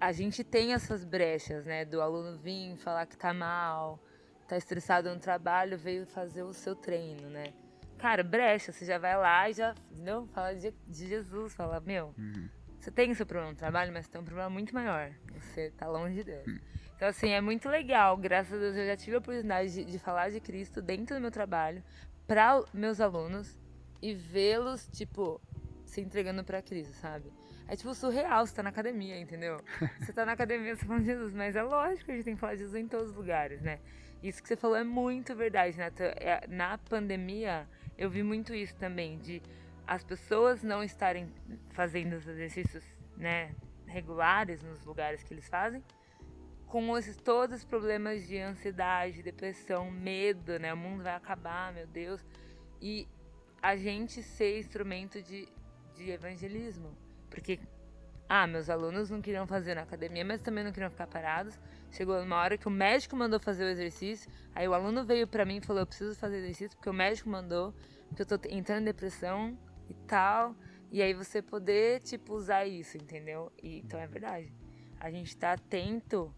a gente tem essas brechas, né? Do aluno vir falar que tá mal, tá estressado no trabalho, veio fazer o seu treino, né? Cara, brecha, você já vai lá e já, entendeu? Fala de, de Jesus, fala, meu, uhum. Você tem seu problema no trabalho, mas tem um problema muito maior. Você tá longe de Deus. Hum. Então, assim, é muito legal. Graças a Deus, eu já tive a oportunidade de, de falar de Cristo dentro do meu trabalho para meus alunos e vê-los, tipo, se entregando para Cristo, sabe? É tipo surreal, você tá na academia, entendeu? Você tá na academia, você fala de Jesus, mas é lógico que a gente tem que falar de Jesus em todos os lugares, né? Isso que você falou é muito verdade, né? Na pandemia, eu vi muito isso também, de as pessoas não estarem fazendo os exercícios né, regulares nos lugares que eles fazem, com esses, todos os problemas de ansiedade, depressão, medo, né? O mundo vai acabar, meu Deus. E a gente ser instrumento de, de evangelismo. Porque Ah, meus alunos não queriam fazer na academia, mas também não queriam ficar parados. Chegou uma hora que o médico mandou fazer o exercício, aí o aluno veio para mim e falou: "Eu preciso fazer exercício porque o médico mandou, porque eu tô entrando em depressão e tal". E aí você poder tipo usar isso, entendeu? E, então é verdade. A gente tá atento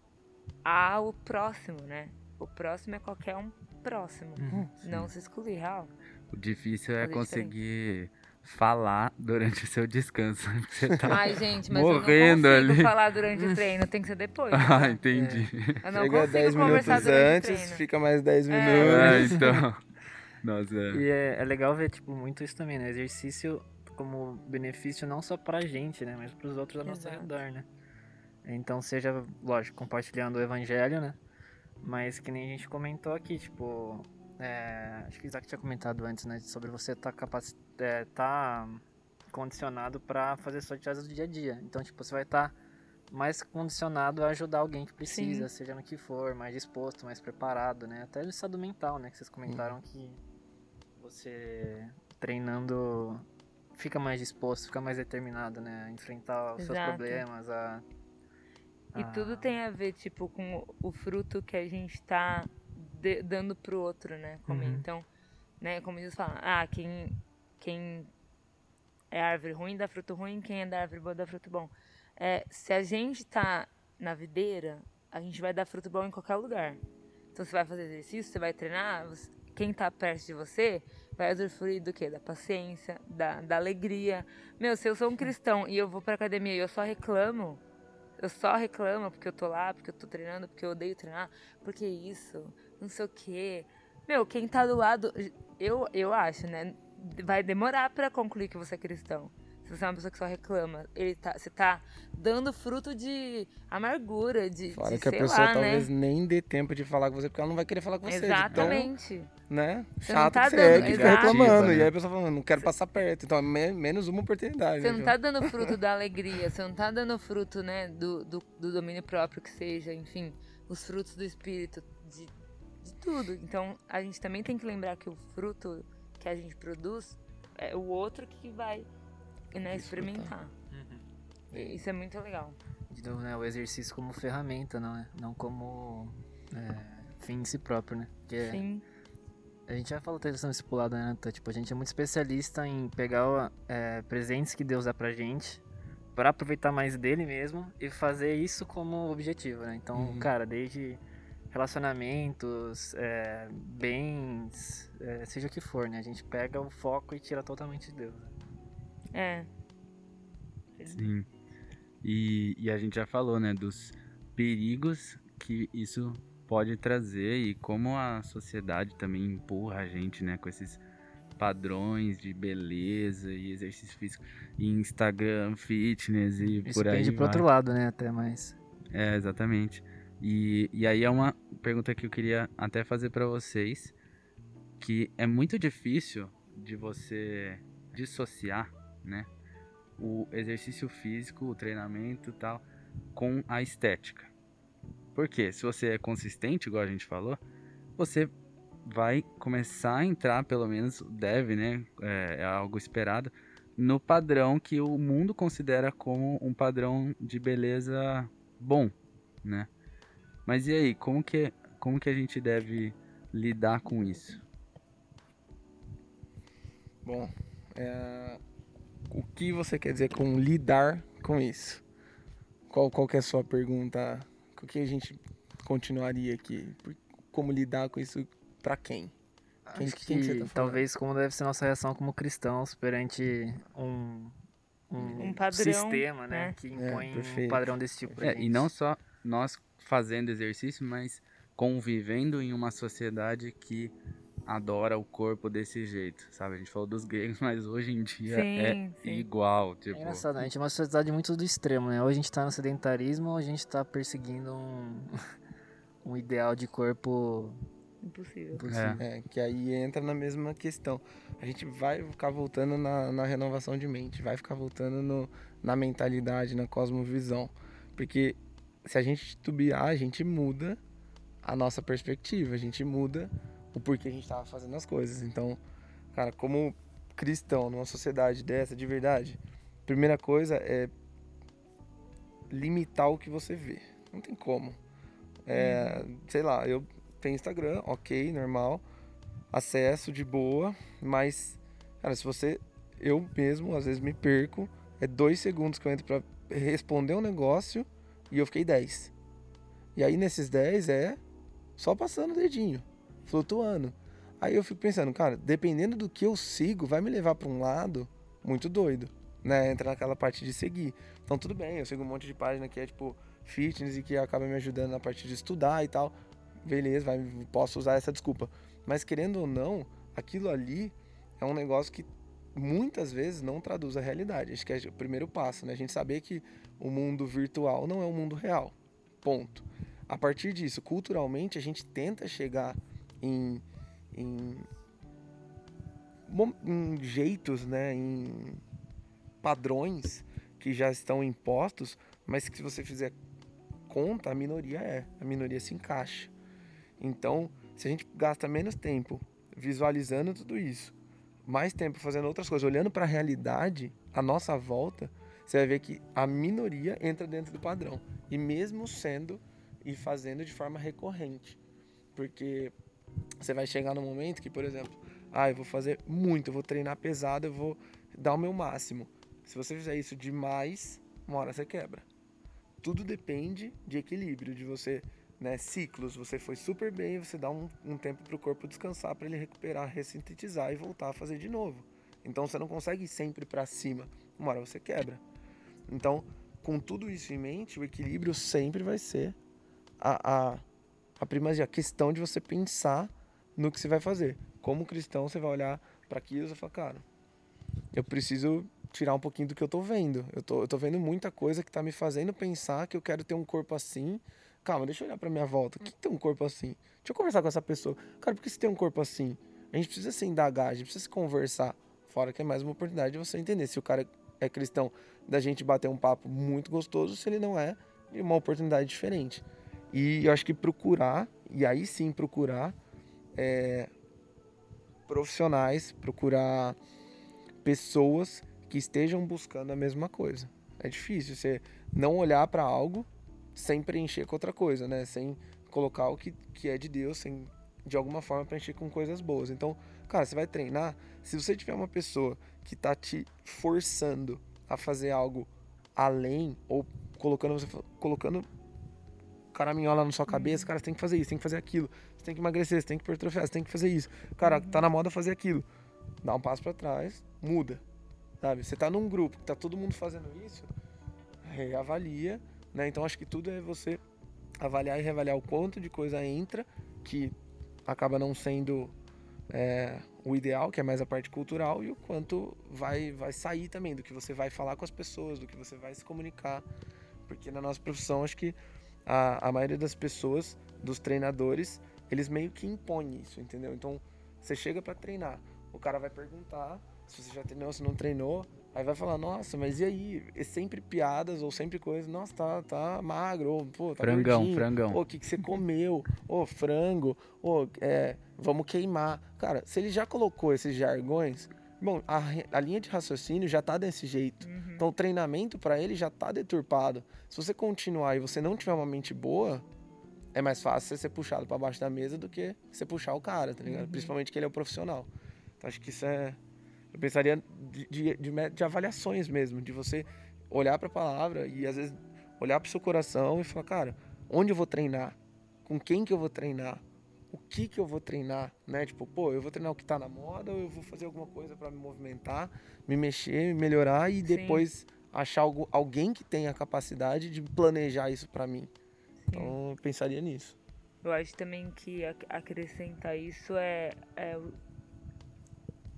ao próximo, né? O próximo é qualquer um próximo. Uhum, não se excluir, real. O difícil é Fazer conseguir falar durante o seu descanso. Você tá Ai, gente, mas morrendo eu não consigo ali. falar durante o treino, tem que ser depois. Ah, né? entendi. Eu não Chega consigo 10 minutos conversar durante o antes, fica mais 10 É. minutos. É, então. Nossa, é. E é, é legal ver, tipo, muito isso também, né? Exercício como benefício não só pra gente, né? Mas pros outros ao nosso redor, né? Então, seja, lógico, compartilhando o evangelho, né? Mas que nem a gente comentou aqui, tipo... é, acho que o Isaac tinha comentado antes, né? Sobre você estar tá capaci- é, tá condicionado pra fazer atividades do dia a dia. Então, tipo, você vai estar mais condicionado a ajudar alguém que precisa, seja no que for, mais disposto, mais preparado, né? Até no estado mental, né? Que vocês comentaram que você treinando fica mais disposto, fica mais determinado, né? A enfrentar os seus Exato. problemas, a... E a- tudo tem a ver, tipo, com o fruto que a gente tá de- dando pro outro, né? Comer. Uhum. Então, né, como Jesus fala, ah, quem, quem é árvore ruim dá fruto ruim, quem é da árvore boa dá fruto bom. É, se a gente tá na videira, a gente vai dar fruto bom em qualquer lugar. Então, você vai fazer exercício, você vai treinar, você- quem tá perto de você vai usufruir do quê? Da paciência, da, da alegria. Meu, se eu sou um cristão e eu vou pra academia e eu só reclamo, eu só reclamo porque eu tô lá, porque eu tô treinando, porque eu odeio treinar, porque isso, não sei o quê. Meu, quem tá do lado, eu, eu acho, né? Vai demorar pra concluir que você é cristão. Se você é uma pessoa que só reclama, ele tá, você tá dando fruto de amargura, de, Fora de que a pessoa lá, talvez né? nem dê tempo de falar com você, porque ela não vai querer falar com você. de tão, Exatamente. né? Você não Chato tá que você dando- é, que fica exato. reclamando. Né? E aí a pessoa fala, não quero passar perto. Então, é me- menos uma oportunidade. Você né, não tá dando fruto da alegria, você não tá dando fruto, né, do, do, do domínio próprio que seja, enfim, os frutos do espírito, de, de tudo. Então, a gente também tem que lembrar que o fruto que a gente produz é o outro que vai, né, experimentar. E Isso é muito legal. de novo, né, o exercício como ferramenta, não é? Não como é, fim em si próprio, né? Porque Sim, a gente já falou até questão discipulada, né? Então, tipo, a gente é muito especialista em pegar é, presentes que Deus dá pra gente para aproveitar mais dele mesmo e fazer isso como objetivo, né? Então, Uhum. cara, desde relacionamentos, é, bens, é, seja o que for, né? A gente pega o foco e tira totalmente de Deus. É. Sim. E, e a gente já falou, né, dos perigos que isso pode trazer e como a sociedade também empurra a gente, né, com esses padrões de beleza e exercício físico e Instagram, fitness e Isso por aí pende pro vai. outro lado, né? Até mais. É, exatamente. E, e aí é uma pergunta que eu queria até fazer pra vocês, que é muito difícil de você dissociar, né, o exercício físico, o treinamento e tal, com a estética. Porque se você é consistente, igual a gente falou, você vai começar a entrar, pelo menos deve, né, é, é algo esperado, no padrão que o mundo considera como um padrão de beleza bom, né? Mas e aí, como que, como que a gente deve lidar com isso? Bom, é, o que você quer dizer com lidar com isso? Qual, qual que é a sua pergunta? O que a gente continuaria aqui? Como lidar com isso pra quem? Quem- Acho quem que você tá talvez como deve ser nossa reação como cristãos perante um, um, Um padrão, sistema, né? né? Que É, impõe um perfeito. padrão desse tipo. É, e não só nós fazendo exercício, mas convivendo em uma sociedade que adora o corpo desse jeito, sabe? A gente falou dos gregos, mas hoje em dia é Sim, sim. igual, É tipo... engraçado, né? a gente é uma sociedade muito do extremo, né? Ou a gente tá no sedentarismo ou a gente tá perseguindo um, um ideal de corpo Impossível. impossível. É, que aí entra na mesma questão. A gente vai ficar voltando na, na renovação de mente, vai ficar voltando no, na mentalidade, na cosmovisão. Porque se a gente titubear, a gente muda a nossa perspectiva, a gente muda o porquê a gente estava fazendo as coisas. Então, cara, como cristão numa sociedade dessa de verdade, primeira coisa é limitar o que você vê. Não tem como. É, sei lá, eu tenho Instagram, ok, normal, acesso de boa, mas, cara, se você. Eu mesmo, às vezes, me perco. É dois segundos que eu entro pra responder um negócio e eu fiquei 10. E aí nesses 10 é só passando o dedinho, flutuando. Aí eu fico pensando, cara, dependendo do que eu sigo, vai me levar para um lado muito doido, né? Entra naquela parte de seguir. Então tudo bem, eu sigo um monte de página que é tipo fitness e que acaba me ajudando na parte de estudar e tal. Beleza, vai, posso usar essa desculpa. Mas querendo ou não, aquilo ali é um negócio que muitas vezes não traduz a realidade. Acho que é o primeiro passo, né? A gente saber que o mundo virtual não é o mundo real. Ponto. A partir disso, culturalmente, a gente tenta chegar em, em, em jeitos, né? Em padrões que já estão impostos, mas que se você fizer conta, a minoria é. A minoria se encaixa. Então, se a gente gasta menos tempo visualizando tudo isso mais tempo fazendo outras coisas, olhando para a realidade, a nossa volta, você vai ver que a minoria entra dentro do padrão. E mesmo sendo e fazendo de forma recorrente. Porque você vai chegar no momento que, por exemplo, ah, eu vou fazer muito, eu vou treinar pesado, eu vou dar o meu máximo. Se você fizer isso demais, uma hora você quebra. Tudo depende de equilíbrio, de você né, ciclos. Você foi super bem, você dá um, um tempo para o corpo descansar, para ele recuperar, ressintetizar e voltar a fazer de novo. Então você não consegue ir sempre para cima. Uma hora você quebra. Então, com tudo isso em mente, o equilíbrio sempre vai ser a, a, a primazia, a questão de você pensar no que você vai fazer. Como cristão, você vai olhar para aquilo e vai falar, cara, eu preciso tirar um pouquinho do que eu tô vendo. Eu tô, eu tô vendo muita coisa que tá me fazendo pensar que eu quero ter um corpo assim, calma, deixa eu olhar pra minha volta. O que tem um corpo assim? Deixa eu conversar com essa pessoa. Cara, por que você tem um corpo assim? A gente precisa se indagar, a gente precisa se conversar. Fora que é mais uma oportunidade de você entender se o cara é cristão, da gente bater um papo muito gostoso, se ele não é, uma oportunidade diferente. E eu acho que procurar, e aí sim procurar é, profissionais, procurar pessoas que estejam buscando a mesma coisa. É difícil você não olhar para algo sem preencher com outra coisa, né? Sem colocar o que, que é de Deus, sem de alguma forma preencher com coisas boas. Então, cara, você vai treinar. Se você tiver uma pessoa que tá te forçando a fazer algo além, ou colocando colocando caraminhola na sua cabeça, cara, você tem que fazer isso, tem que fazer aquilo, você tem que emagrecer, você tem que hipertrofiar, você tem que fazer isso. Cara, tá na moda fazer aquilo. Dá um passo para trás, muda. Sabe? Você tá num grupo que tá todo mundo fazendo isso, reavalia né? Então acho que tudo é você avaliar e reavaliar o quanto de coisa entra, que acaba não sendo é, o ideal, que é mais a parte cultural, e o quanto vai, vai sair também, do que você vai falar com as pessoas, do que você vai se comunicar. Porque na nossa profissão, acho que a, a maioria das pessoas, dos treinadores, eles meio que impõem isso, entendeu? Então, você chega para treinar, o cara vai perguntar se você já treinou, se não treinou, Aí vai falar, nossa, mas e aí? É sempre piadas ou sempre coisas, nossa, tá, tá magro, ou, pô, tá frangão, gordinho. frangão. Pô, o que, que você comeu? Ô, frango, ô, é, vamos queimar. Cara, se ele já colocou esses jargões, bom, a, a linha de raciocínio já tá desse jeito. Uhum. Então o treinamento para ele já tá deturpado. Se você continuar e você não tiver uma mente boa, é mais fácil você ser puxado para baixo da mesa do que você puxar o cara, tá ligado? Uhum. Principalmente que ele é o profissional. Então acho que isso é eu pensaria de, de, de, de avaliações mesmo, de você olhar para a palavra e às vezes olhar para o seu coração e falar, cara, onde eu vou treinar? Com quem que eu vou treinar? O que que eu vou treinar, né? Tipo, pô, eu vou treinar o que está na moda ou eu vou fazer alguma coisa para me movimentar, me mexer, me melhorar e depois Sim. achar algo, alguém que tenha a capacidade de planejar isso para mim. Sim. Então, eu pensaria nisso. Eu acho também que acrescentar isso é, é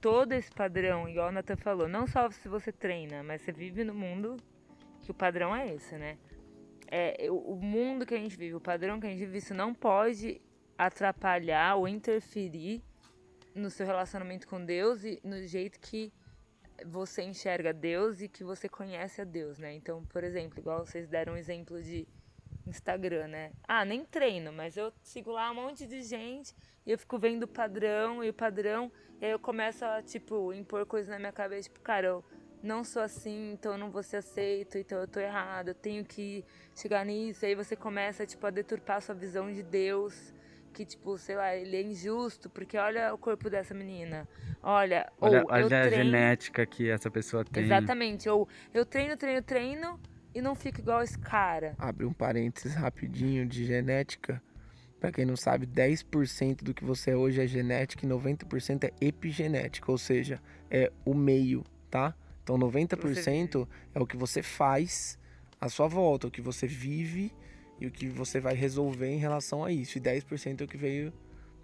todo esse padrão, igual o Nathan falou, não só se você treina, mas você vive no mundo que o padrão é esse, né? É, o mundo que a gente vive, o padrão que a gente vive, isso não pode atrapalhar ou interferir no seu relacionamento com Deus e no jeito que você enxerga Deus e que você conhece a Deus, né? Então, por exemplo, igual vocês deram um exemplo de Instagram, né? Ah, nem treino, mas eu sigo lá um monte de gente e eu fico vendo o padrão e o padrão, e aí eu começo a, tipo, impor coisas na minha cabeça, tipo, cara, eu não sou assim, então eu não vou ser aceito, então eu tô errado, eu tenho que chegar nisso. E aí você começa, tipo, a deturpar a sua visão de Deus, que, tipo, sei lá, ele é injusto, porque olha o corpo dessa menina. Olha, Olha, ou olha eu a treino... genética que essa pessoa tem. Exatamente, ou eu treino, treino, treino e não fico igual esse cara. Abre um parênteses rapidinho de genética. Pra quem não sabe, 10% do que você é hoje é genética e 90% é epigenética, ou seja, é o meio, tá? Então 90% é o que você faz à sua volta, o que você vive e o que você vai resolver em relação a isso. E 10% é o que veio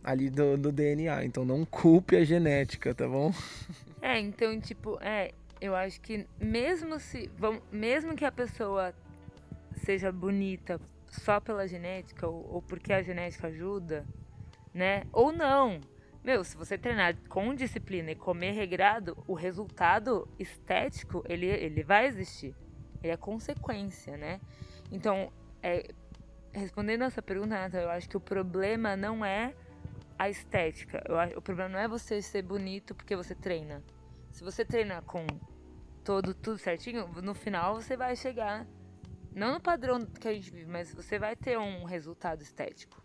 ali do, do DNA. Então não culpe a genética, tá bom? É, então, tipo, é, eu acho que mesmo se. Vamos, mesmo que a pessoa seja bonita só pela genética, ou, ou porque a genética ajuda, né? Ou não. Meu, se você treinar com disciplina e comer regrado, o resultado estético, ele, ele vai existir. Ele é consequência, né? Então, é, respondendo essa pergunta, Nathan, eu acho que o problema não é a estética. Acho, o problema não é você ser bonito porque você treina. Se você treina com todo tudo certinho, no final você vai chegar não no padrão que a gente vive, mas você vai ter um resultado estético.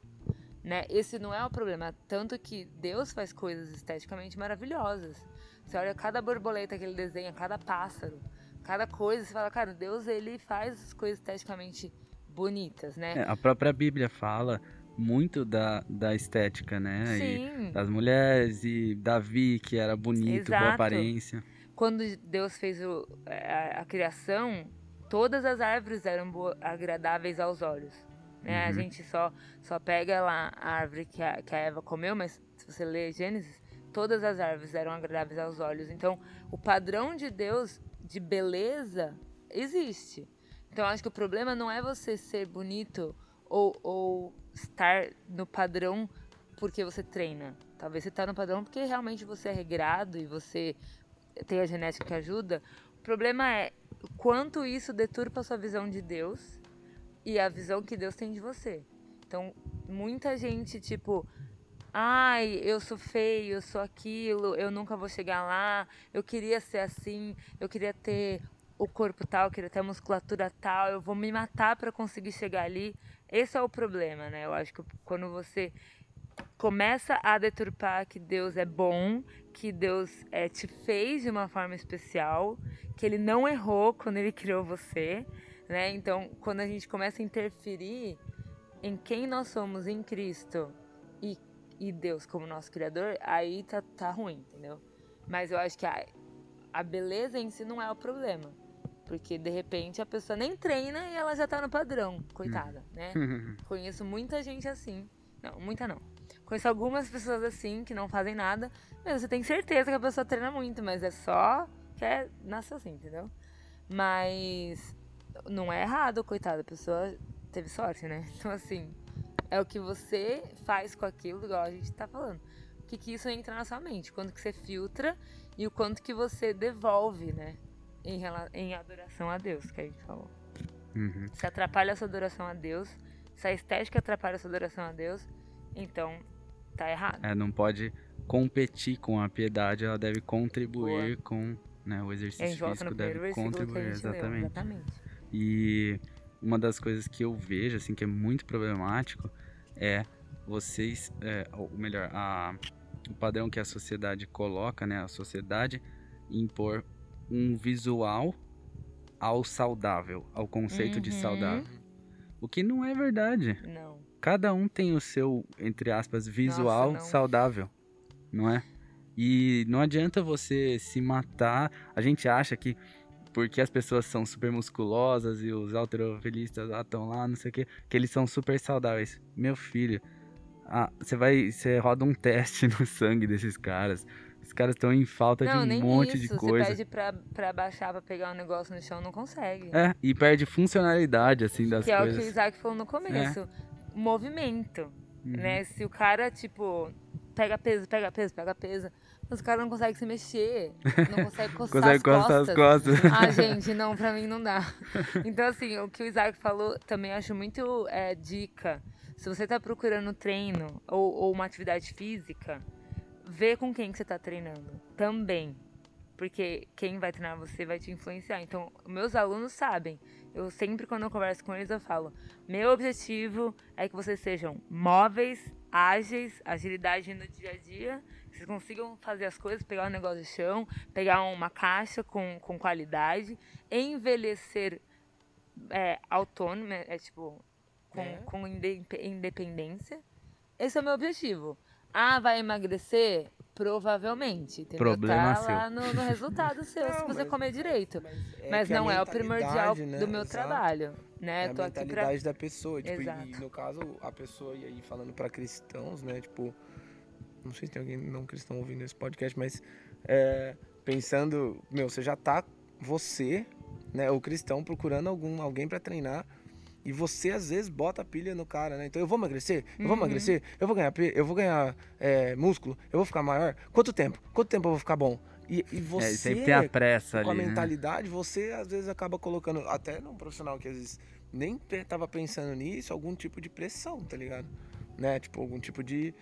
Né? Esse não é o problema, tanto que Deus faz coisas esteticamente maravilhosas. Você olha cada borboleta que ele desenha, cada pássaro, cada coisa, você fala, cara, Deus ele faz as coisas esteticamente bonitas, né? É, a própria Bíblia fala muito da, da estética, né? Sim. E das mulheres e Davi, que era bonito, boa Exato. aparência. Quando Deus fez o- a, a criação, todas as árvores eram boa- agradáveis aos olhos. Né? A Uhum. gente só, só pega lá a árvore que a, que a Eva comeu, mas se você ler Gênesis, todas as árvores eram agradáveis aos olhos. Então, o padrão de Deus de beleza existe. Então, acho que o problema não é você ser bonito ou, ou estar no padrão porque você treina. Talvez você está no padrão porque realmente você é regrado e você tem a genética que ajuda. O problema é quanto isso deturpa a sua visão de Deus e a visão que Deus tem de você. Então, muita gente, tipo, ai, eu sou feio, eu sou aquilo, eu nunca vou chegar lá, eu queria ser assim, eu queria ter o corpo tal, eu queria ter a musculatura tal, eu vou me matar para conseguir chegar ali. Esse é o problema, né? Eu acho que quando você começa a deturpar que Deus é bom, que Deus é, te fez de uma forma especial, que Ele não errou quando Ele criou você, né? Então, quando a gente começa a interferir em quem nós somos em Cristo e, e Deus como nosso Criador, aí tá, tá ruim, entendeu? Mas eu acho que a, a beleza em si não é o problema. Porque de repente a pessoa nem treina e ela já tá no padrão, coitada, né? Conheço muita gente assim. Não, muita não. Conheço algumas pessoas assim que não fazem nada, mas você tem certeza que a pessoa treina muito, mas é só que é, nasceu assim, entendeu? Mas não é errado, coitada, a pessoa teve sorte, né? Então assim, é o que você faz com aquilo, igual a gente tá falando. O que, que isso entra na sua mente, quanto que você filtra e o quanto que você devolve, né? Em, em adoração a Deus, que a gente falou. Uhum. Se atrapalha a sua adoração a Deus, se a estética atrapalha a sua adoração a Deus, então tá errado. É, não pode competir com a piedade, ela deve contribuir com né, o exercício físico deve contribuir, gente leu. exatamente. Exatamente. E uma das coisas que eu vejo, assim, que é muito problemático é vocês, é, ou melhor, a, o padrão que a sociedade coloca, né, a sociedade impor um visual ao saudável, ao conceito de Uhum. saudável. O que não é verdade. Não. Cada um tem o seu, entre aspas, visual não. saudável, não é? E não adianta você se matar. A gente acha que porque as pessoas são super musculosas e os alterofilistas lá estão lá, não sei o que, que eles são super saudáveis. Meu filho, ah, você vai, você roda um teste no sangue desses caras. Os caras estão em falta não, de um monte isso. de coisa. Você pede pra, pra baixar, pra pegar um negócio no chão, não consegue. É, e perde funcionalidade, assim, das que é o que o coisas. Isaac falou no começo. Movimento, Uhum. né? Se o cara, tipo, pega peso, pega peso, pega peso, mas o cara não consegue se mexer, não consegue coçar Consegue as coçar as costas. costas. Ah, gente, não, pra mim não dá. Então, assim, o que o Isaac falou também acho muito é, dica. Se você tá procurando treino ou, ou uma atividade física, vê com quem que você tá treinando também. porque quem vai treinar você vai te influenciar. Então, meus alunos sabem. Eu sempre, quando eu converso com eles, eu falo: meu objetivo é que vocês sejam móveis, ágeis, agilidade no dia a dia, que vocês consigam fazer as coisas, pegar um negócio de chão, pegar uma caixa com, com qualidade, envelhecer é, autônomo, é, tipo, com, É. com inde- independência. Esse é o meu objetivo. Ah, vai emagrecer? Provavelmente. Entendeu? Problema tá lá no, no resultado seu, Não, se você mas- comer direito. Mas, Mas que a não é o primordial mentalidade, né? do meu Exato. trabalho. Né? É a Tô aqui pra. mentalidade da pessoa. Tipo, Exato. e no caso, a pessoa, e aí falando pra cristãos, né? Tipo, não sei se tem alguém não cristão ouvindo esse podcast, mas é, pensando, meu, você já tá, você, né, o cristão, procurando algum, alguém pra treinar. E você às vezes bota a pilha no cara, né? Então eu vou emagrecer, eu vou Uhum. emagrecer, eu vou ganhar, eu vou ganhar é, músculo, eu vou ficar maior. Quanto tempo? Quanto tempo eu vou ficar bom? E, e você É, sempre tem a pressa com a ali, né? mentalidade, você às vezes acaba colocando, até num profissional que às vezes nem tava pensando nisso, algum tipo de pressão, tá ligado? Né? Tipo, algum tipo de,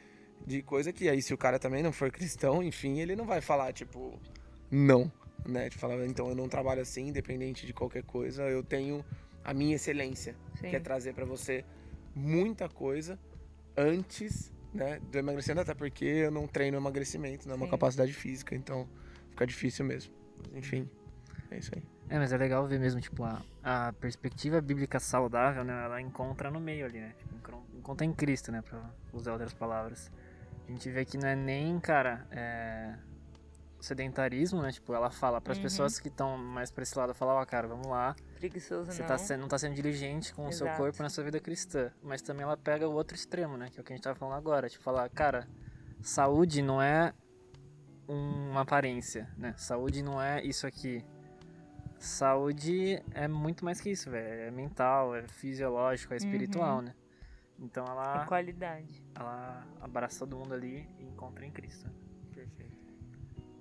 de coisa que aí se o cara também não for cristão, enfim, ele não vai falar, tipo, não, né? Tipo, falar, então eu não trabalho assim, independente de qualquer coisa, eu tenho a minha excelência, Sim. que é trazer pra você muita coisa antes, né, do emagrecimento, até porque eu não treino emagrecimento, não é uma Sim. capacidade física, então fica difícil mesmo. Mas, enfim, é isso aí. É, mas é legal ver mesmo, tipo, a, a perspectiva bíblica saudável, né? Ela encontra no meio ali, né? Tipo, encontra em Cristo, né? Pra usar outras palavras. A gente vê que não é nem, cara, é, sedentarismo, né? Tipo, ela fala para as Uhum. pessoas que estão mais pra esse lado, fala, ó, cara, vamos lá. Preguiçoso Você não. tá sendo, não tá sendo diligente com o seu Exato. corpo na sua vida cristã. Mas também ela pega o outro extremo, né? Que é o que a gente tava falando agora. Tipo, falar, cara, saúde não é uma aparência, né? Saúde não é isso aqui. Saúde é muito mais que isso, velho. É mental, é fisiológico, é espiritual, Uhum. né? Então É ela, qualidade. ela abraça todo mundo ali e encontra em Cristo.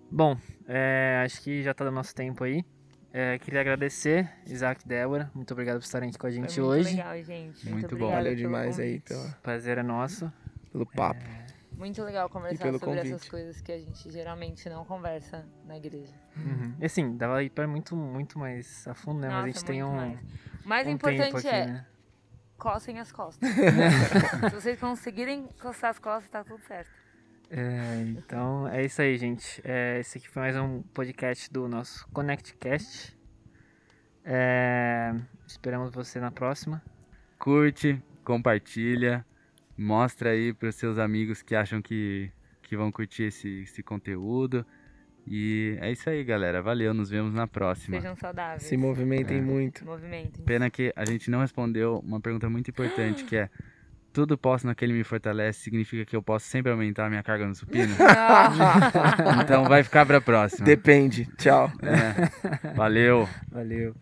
Bom, é, acho que já tá do nosso tempo aí. É, queria agradecer, Isaac e Débora. Muito obrigado por estarem aqui com a gente Foi muito hoje. legal, gente. Muito bom. obrigada Valeu demais aí Prazer é nosso. pelo papo. Muito legal conversar sobre essas convite. coisas que a gente geralmente não conversa na igreja. Uhum. E assim, dava ir para muito, muito mais a fundo, né? Mas a Nossa, gente tem muito um, mais. O mais um importante tempo aqui, é né? coçem as costas. Se vocês conseguirem coçar as costas, tá tudo certo. É, então é isso aí, gente. É, esse aqui foi mais um podcast do nosso ConnectCast. É, esperamos você na próxima. Curte, compartilha, mostra aí pros seus amigos que acham que, que vão curtir esse, esse conteúdo. E é isso aí, galera. Valeu, nos vemos na próxima. Sejam saudáveis. Se movimentem É. muito. Movimentem. Pena que a gente não respondeu uma pergunta muito importante, que é tudo posso naquele me fortalece significa que eu posso sempre aumentar a minha carga no supino? Ah. então vai ficar pra próxima. Depende. Tchau. É. Valeu. Valeu.